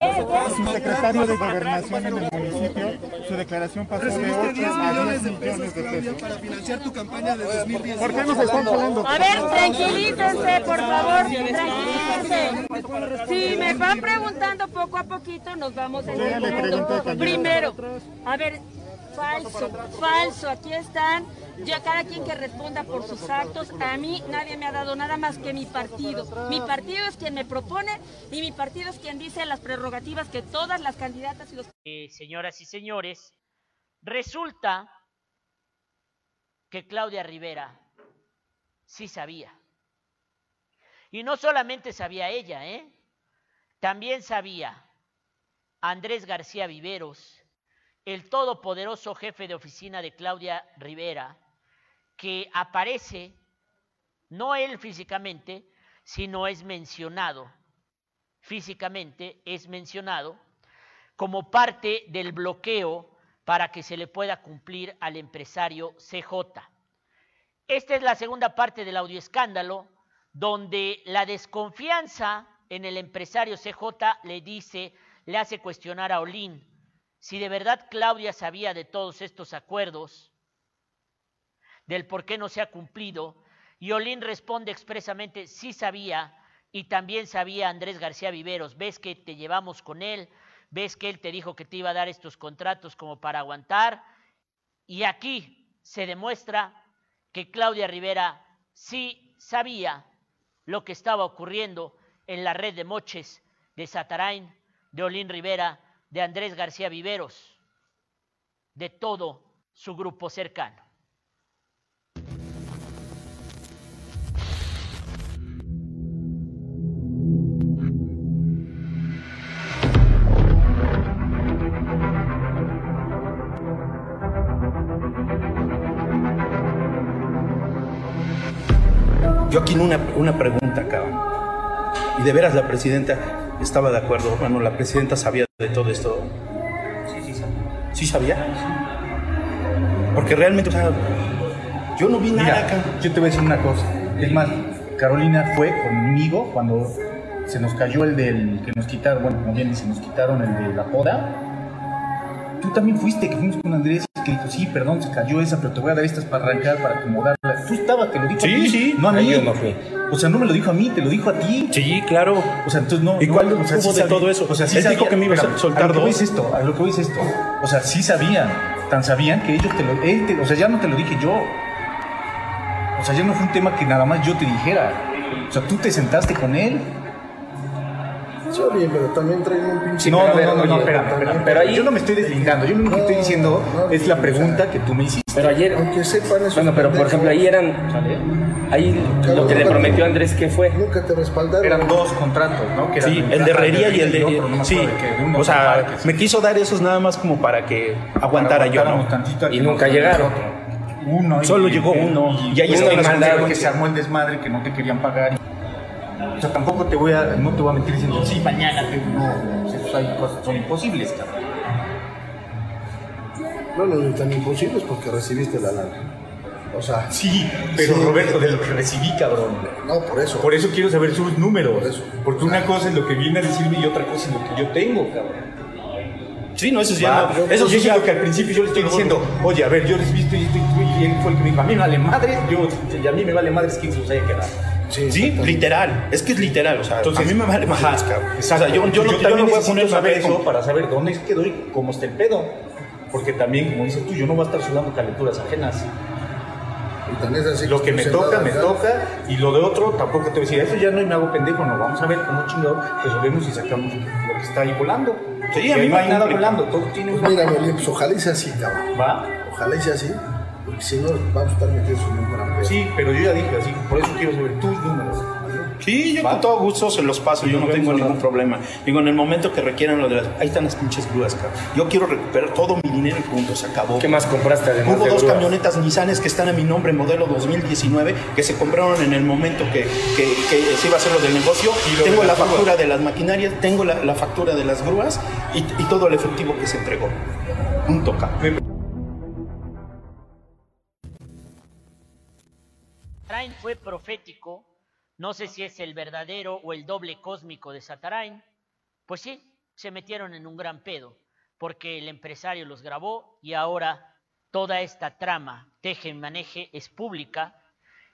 Su secretario de Gobernación en el municipio, su declaración pasó de 8 a 10 millones de pesos. para financiar tu campaña de 2010. ¿Por qué nos están hablando? A ver, tranquilícense, por favor, tranquilícense. Si me van preguntando poco a poquito, nos vamos entendiendo. Primero, a ver, falso, falso, aquí están. Ya cada quien que responda por sus actos. A mí nadie me ha dado nada más que mi partido. Mi partido es quien me propone y mi partido es quien dice las prerrogativas que todas las candidatas y los Eh, señoras y señores, resulta que Claudia Rivera sí sabía. Y no solamente sabía ella, ¿eh? También sabía Andrés García Viveros, el todopoderoso jefe de oficina de Claudia Rivera, que aparece, no él físicamente, sino es mencionado, físicamente es mencionado como parte del bloqueo para que se le pueda cumplir al empresario CJ. Esta es la segunda parte del audioescándalo, donde la desconfianza en el empresario CJ le dice, le hace cuestionar a Olín si de verdad Claudia sabía de todos estos acuerdos, del por qué no se ha cumplido, y Olín responde expresamente, sí sabía, y también sabía Andrés García Viveros, ves que te llevamos con él, ves que él te dijo que te iba a dar estos contratos como para aguantar, y aquí se demuestra que Claudia Rivera sí sabía lo que estaba ocurriendo en la red de moches de Satarain, de Olín Rivera, de Andrés García Viveros, de todo su grupo cercano. Yo aquí una, una pregunta, cabrón. Y de veras la presidenta estaba de acuerdo. Bueno, la presidenta sabía de todo esto. Sí, sí sabía. ¿Sí sabía? Porque realmente, o sea, yo no vi nada acá. yo te voy a decir una cosa. Es más, Carolina fue conmigo cuando se nos cayó el del que nos quitaron, bueno, como bien dice, nos quitaron el de la poda. Tú también fuiste, que fuimos con Andrés, que dijo, sí, perdón, se cayó esa, pero te voy a dar estas para arrancar, para acomodarla. Tú estabas, te lo dijo Sí, a ti, sí, no a mí. yo no fui. O sea, no me lo dijo a mí, te lo dijo a ti. Sí, claro. O sea, entonces no. ¿Y no, cuál o sea, hubo de sabía- todo eso? O sea, sí Él dijo sabía- que me ibas a soltar dos. es esto, a lo que voy es esto. O sea, sí sabían, tan sabían que ellos te lo. él te- o sea, ya no te lo dije yo. O sea, ya no fue un tema que nada más yo te dijera. O sea, tú te sentaste con él. Sí, oye, pero también traen un pinche... no, no, no, no, oye, no, espérame, espérame. Pero ahí yo no me estoy deslindando. Yo lo único que estoy diciendo es la pregunta que tú me hiciste. Pero ayer. Aunque sepan eso. Bueno, pero por ejemplo, ahí eran. Ahí lo que le prometió Andrés, ¿qué fue? Nunca te respaldaron. Eran dos contratos, ¿no? Que Sí, el de Herrería y el de... otro, no sí, de qué, de o sea, parques. me quiso dar esos nada más como para que aguantara yo, ¿no? que Y nunca llegaron. otro. Uno. Solo llegó uno, y ahí uno está y la que se armó el desmadre, que no te querían pagar. O sea, tampoco te voy a, no te voy a mentir diciendo, sí, mañana, te, no, eso hay cosas, son imposibles, cabrón. No, no, tan imposibles porque recibiste la lana. O sea, Sí, pero Sí. Roberto, de lo que recibí, cabrón. No, por eso. Por eso quiero saber sus números. Porque una cosa es lo que viene a decirme y otra cosa es lo que yo tengo, cabrón. Sí, no, eso ya Va, no- eso sí ya- siento que al principio yo le estoy diciendo, oye, a ver, yo les visto y esto y esto", y él fue el que me dijo, a mí me vale madre, yo, y a mí me vale madre, es que se los haya quedado. Sí, literal. Es que es literal. O sea, Entonces, a mí me vale más, cabrón. O sea, yo, yo, no, yo también no voy a poner saber eso para saber dónde quedó y cómo está el pedo. Porque también, como dices tú, yo no voy a estar sudando calenturas ajenas. Y también es así Lo que me toca, me toca, y lo de otro tampoco te voy a decir, eso ya no y me hago pendejo, no, vamos a ver cómo chingado resolvemos y sacamos lo que está ahí volando. Sí, a Que mí no me hay nada volando, todo tiene Pues una... mira, pues ojalá y sea así, cabrón. ¿Va? Ojalá y sea así, porque si no vamos a estar metidos en un gran pedo. Sí, pero yo ya dije así, por eso quiero saber tus números. Sí, yo con todo gusto se los paso, yo no tengo ningún problema. Digo, en el momento que requieran lo de las... Ahí están las pinches grúas, cabrón. Yo quiero recuperar todo mi dinero y punto, se acabó. ¿Qué más compraste además Hubo de dos grúas? camionetas Nissanes que están a mi nombre, modelo 2019, que se compraron en el momento que, que, que se iba a hacer lo del negocio. Y lo de Tengo la grúas. factura de las maquinarias, tengo la, la factura de las grúas y, y todo el efectivo que se entregó. Punto, cabrón. Satarain fue profético, no sé si es el verdadero o el doble cósmico de Satarain, pues sí, se metieron en un gran pedo, porque el empresario los grabó y ahora toda esta trama, teje y maneje, es pública.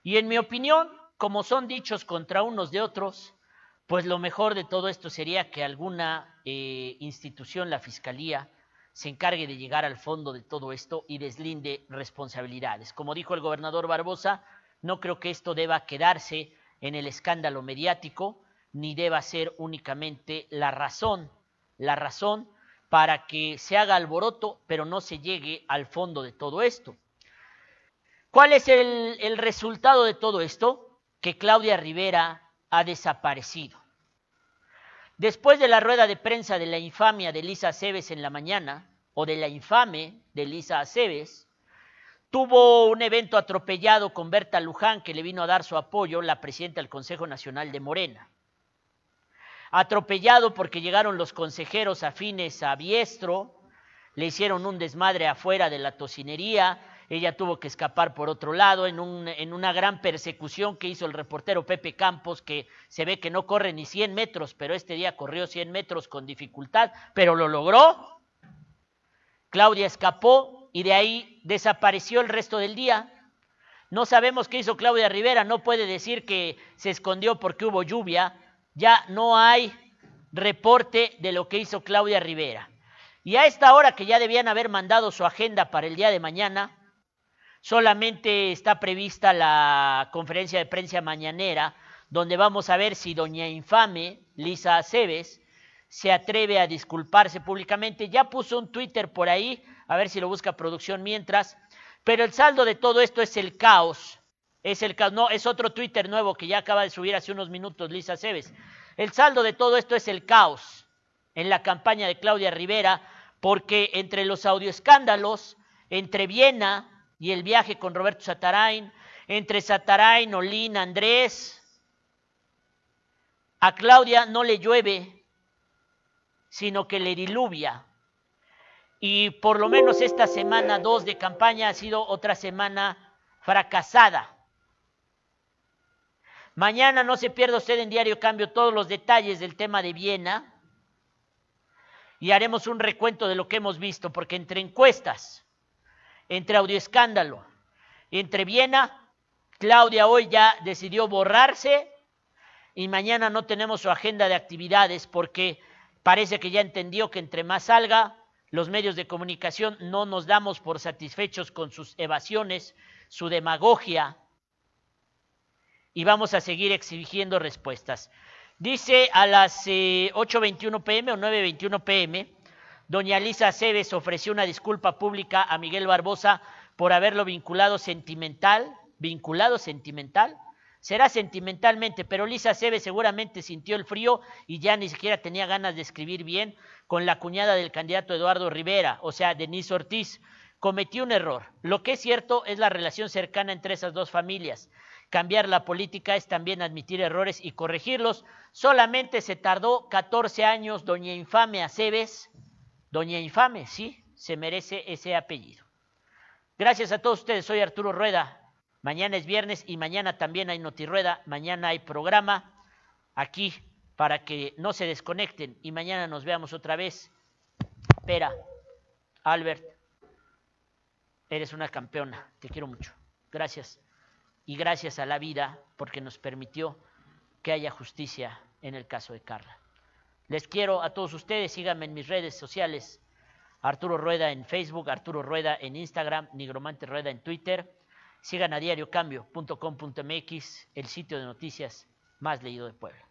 Y en mi opinión, como son dichos contra unos de otros, pues lo mejor de todo esto sería que alguna eh, institución, la Fiscalía, se encargue de llegar al fondo de todo esto y deslinde responsabilidades. Como dijo el gobernador Barbosa, no creo que esto deba quedarse en el escándalo mediático, ni deba ser únicamente la razón, la razón para que se haga alboroto, pero no se llegue al fondo de todo esto. ¿Cuál es el, resultado de todo esto? Que Claudia Rivera ha desaparecido. Después de la rueda de prensa de la infamia de Lisa Aceves en la mañana, o de la infame de Lisa Aceves, tuvo un evento atropellado con Berta Luján, que le vino a dar su apoyo, la presidenta del Consejo Nacional de Morena. Atropellado porque llegaron los consejeros afines a Biestro, le hicieron un desmadre afuera de la tocinería, ella tuvo que escapar por otro lado en, un, en una gran persecución que hizo el reportero Pepe Campos, que se ve que no corre ni 100 metros, pero este día corrió 100 metros con dificultad, pero lo logró. Claudia escapó y de ahí desapareció el resto del día. No sabemos qué hizo Claudia Rivera, no puede decir que se escondió porque hubo lluvia, ya no hay reporte de lo que hizo Claudia Rivera. Y a esta hora que ya debían haber mandado su agenda para el día de mañana, solamente está prevista la conferencia de prensa mañanera, donde vamos a ver si doña infame, Lisa Aceves, se atreve a disculparse públicamente. Ya puso un Twitter por ahí, a ver si lo busca producción mientras, pero el saldo de todo esto es el caos. Es el caos, no, es otro Twitter nuevo que ya acaba de subir hace unos minutos Lisa Aceves. El saldo de todo esto es el caos en la campaña de Claudia Rivera, porque entre los audioescándalos, entre Viena y el viaje con Roberto Satarain, entre Satarain, Olín, Andrés, a Claudia no le llueve, sino que le diluvia. Y por lo menos esta semana dos de campaña ha sido otra semana fracasada. Mañana no se pierda usted en Diario Cambio todos los detalles del tema de Viena y haremos un recuento de lo que hemos visto, porque entre encuestas, entre audioescándalo, entre Viena, Claudia hoy ya decidió borrarse y mañana no tenemos su agenda de actividades porque parece que ya entendió que entre más salga, los medios de comunicación no nos damos por satisfechos con sus evasiones, su demagogia, y vamos a seguir exigiendo respuestas. Dice a las eh, 8.21 pm o 9.21 pm, doña Lisa Aceves ofreció una disculpa pública a Miguel Barbosa por haberlo vinculado sentimental, vinculado sentimental, será sentimentalmente, pero Lisa Aceves seguramente sintió el frío y ya ni siquiera tenía ganas de escribir bien con la cuñada del candidato Eduardo Rivera, o sea, Denise Ortiz. Cometió un error. Lo que es cierto es la relación cercana entre esas dos familias. Cambiar la política es también admitir errores y corregirlos. Solamente se tardó 14 años doña Infame Aceves. Doña Infame, sí, se merece ese apellido. Gracias a todos ustedes. Soy Arturo Rueda. Mañana es viernes y mañana también hay notirrueda, mañana hay programa aquí para que no se desconecten y mañana nos veamos otra vez. Pera, Albert, eres una campeona, te quiero mucho. Gracias. Y gracias a la vida porque nos permitió que haya justicia en el caso de Carla. Les quiero a todos ustedes, síganme en mis redes sociales. Arturo Rueda en Facebook, Arturo Rueda en Instagram, Nigromante Rueda en Twitter. Sigan a diariocambio.com.mx, el sitio de noticias más leído de Puebla.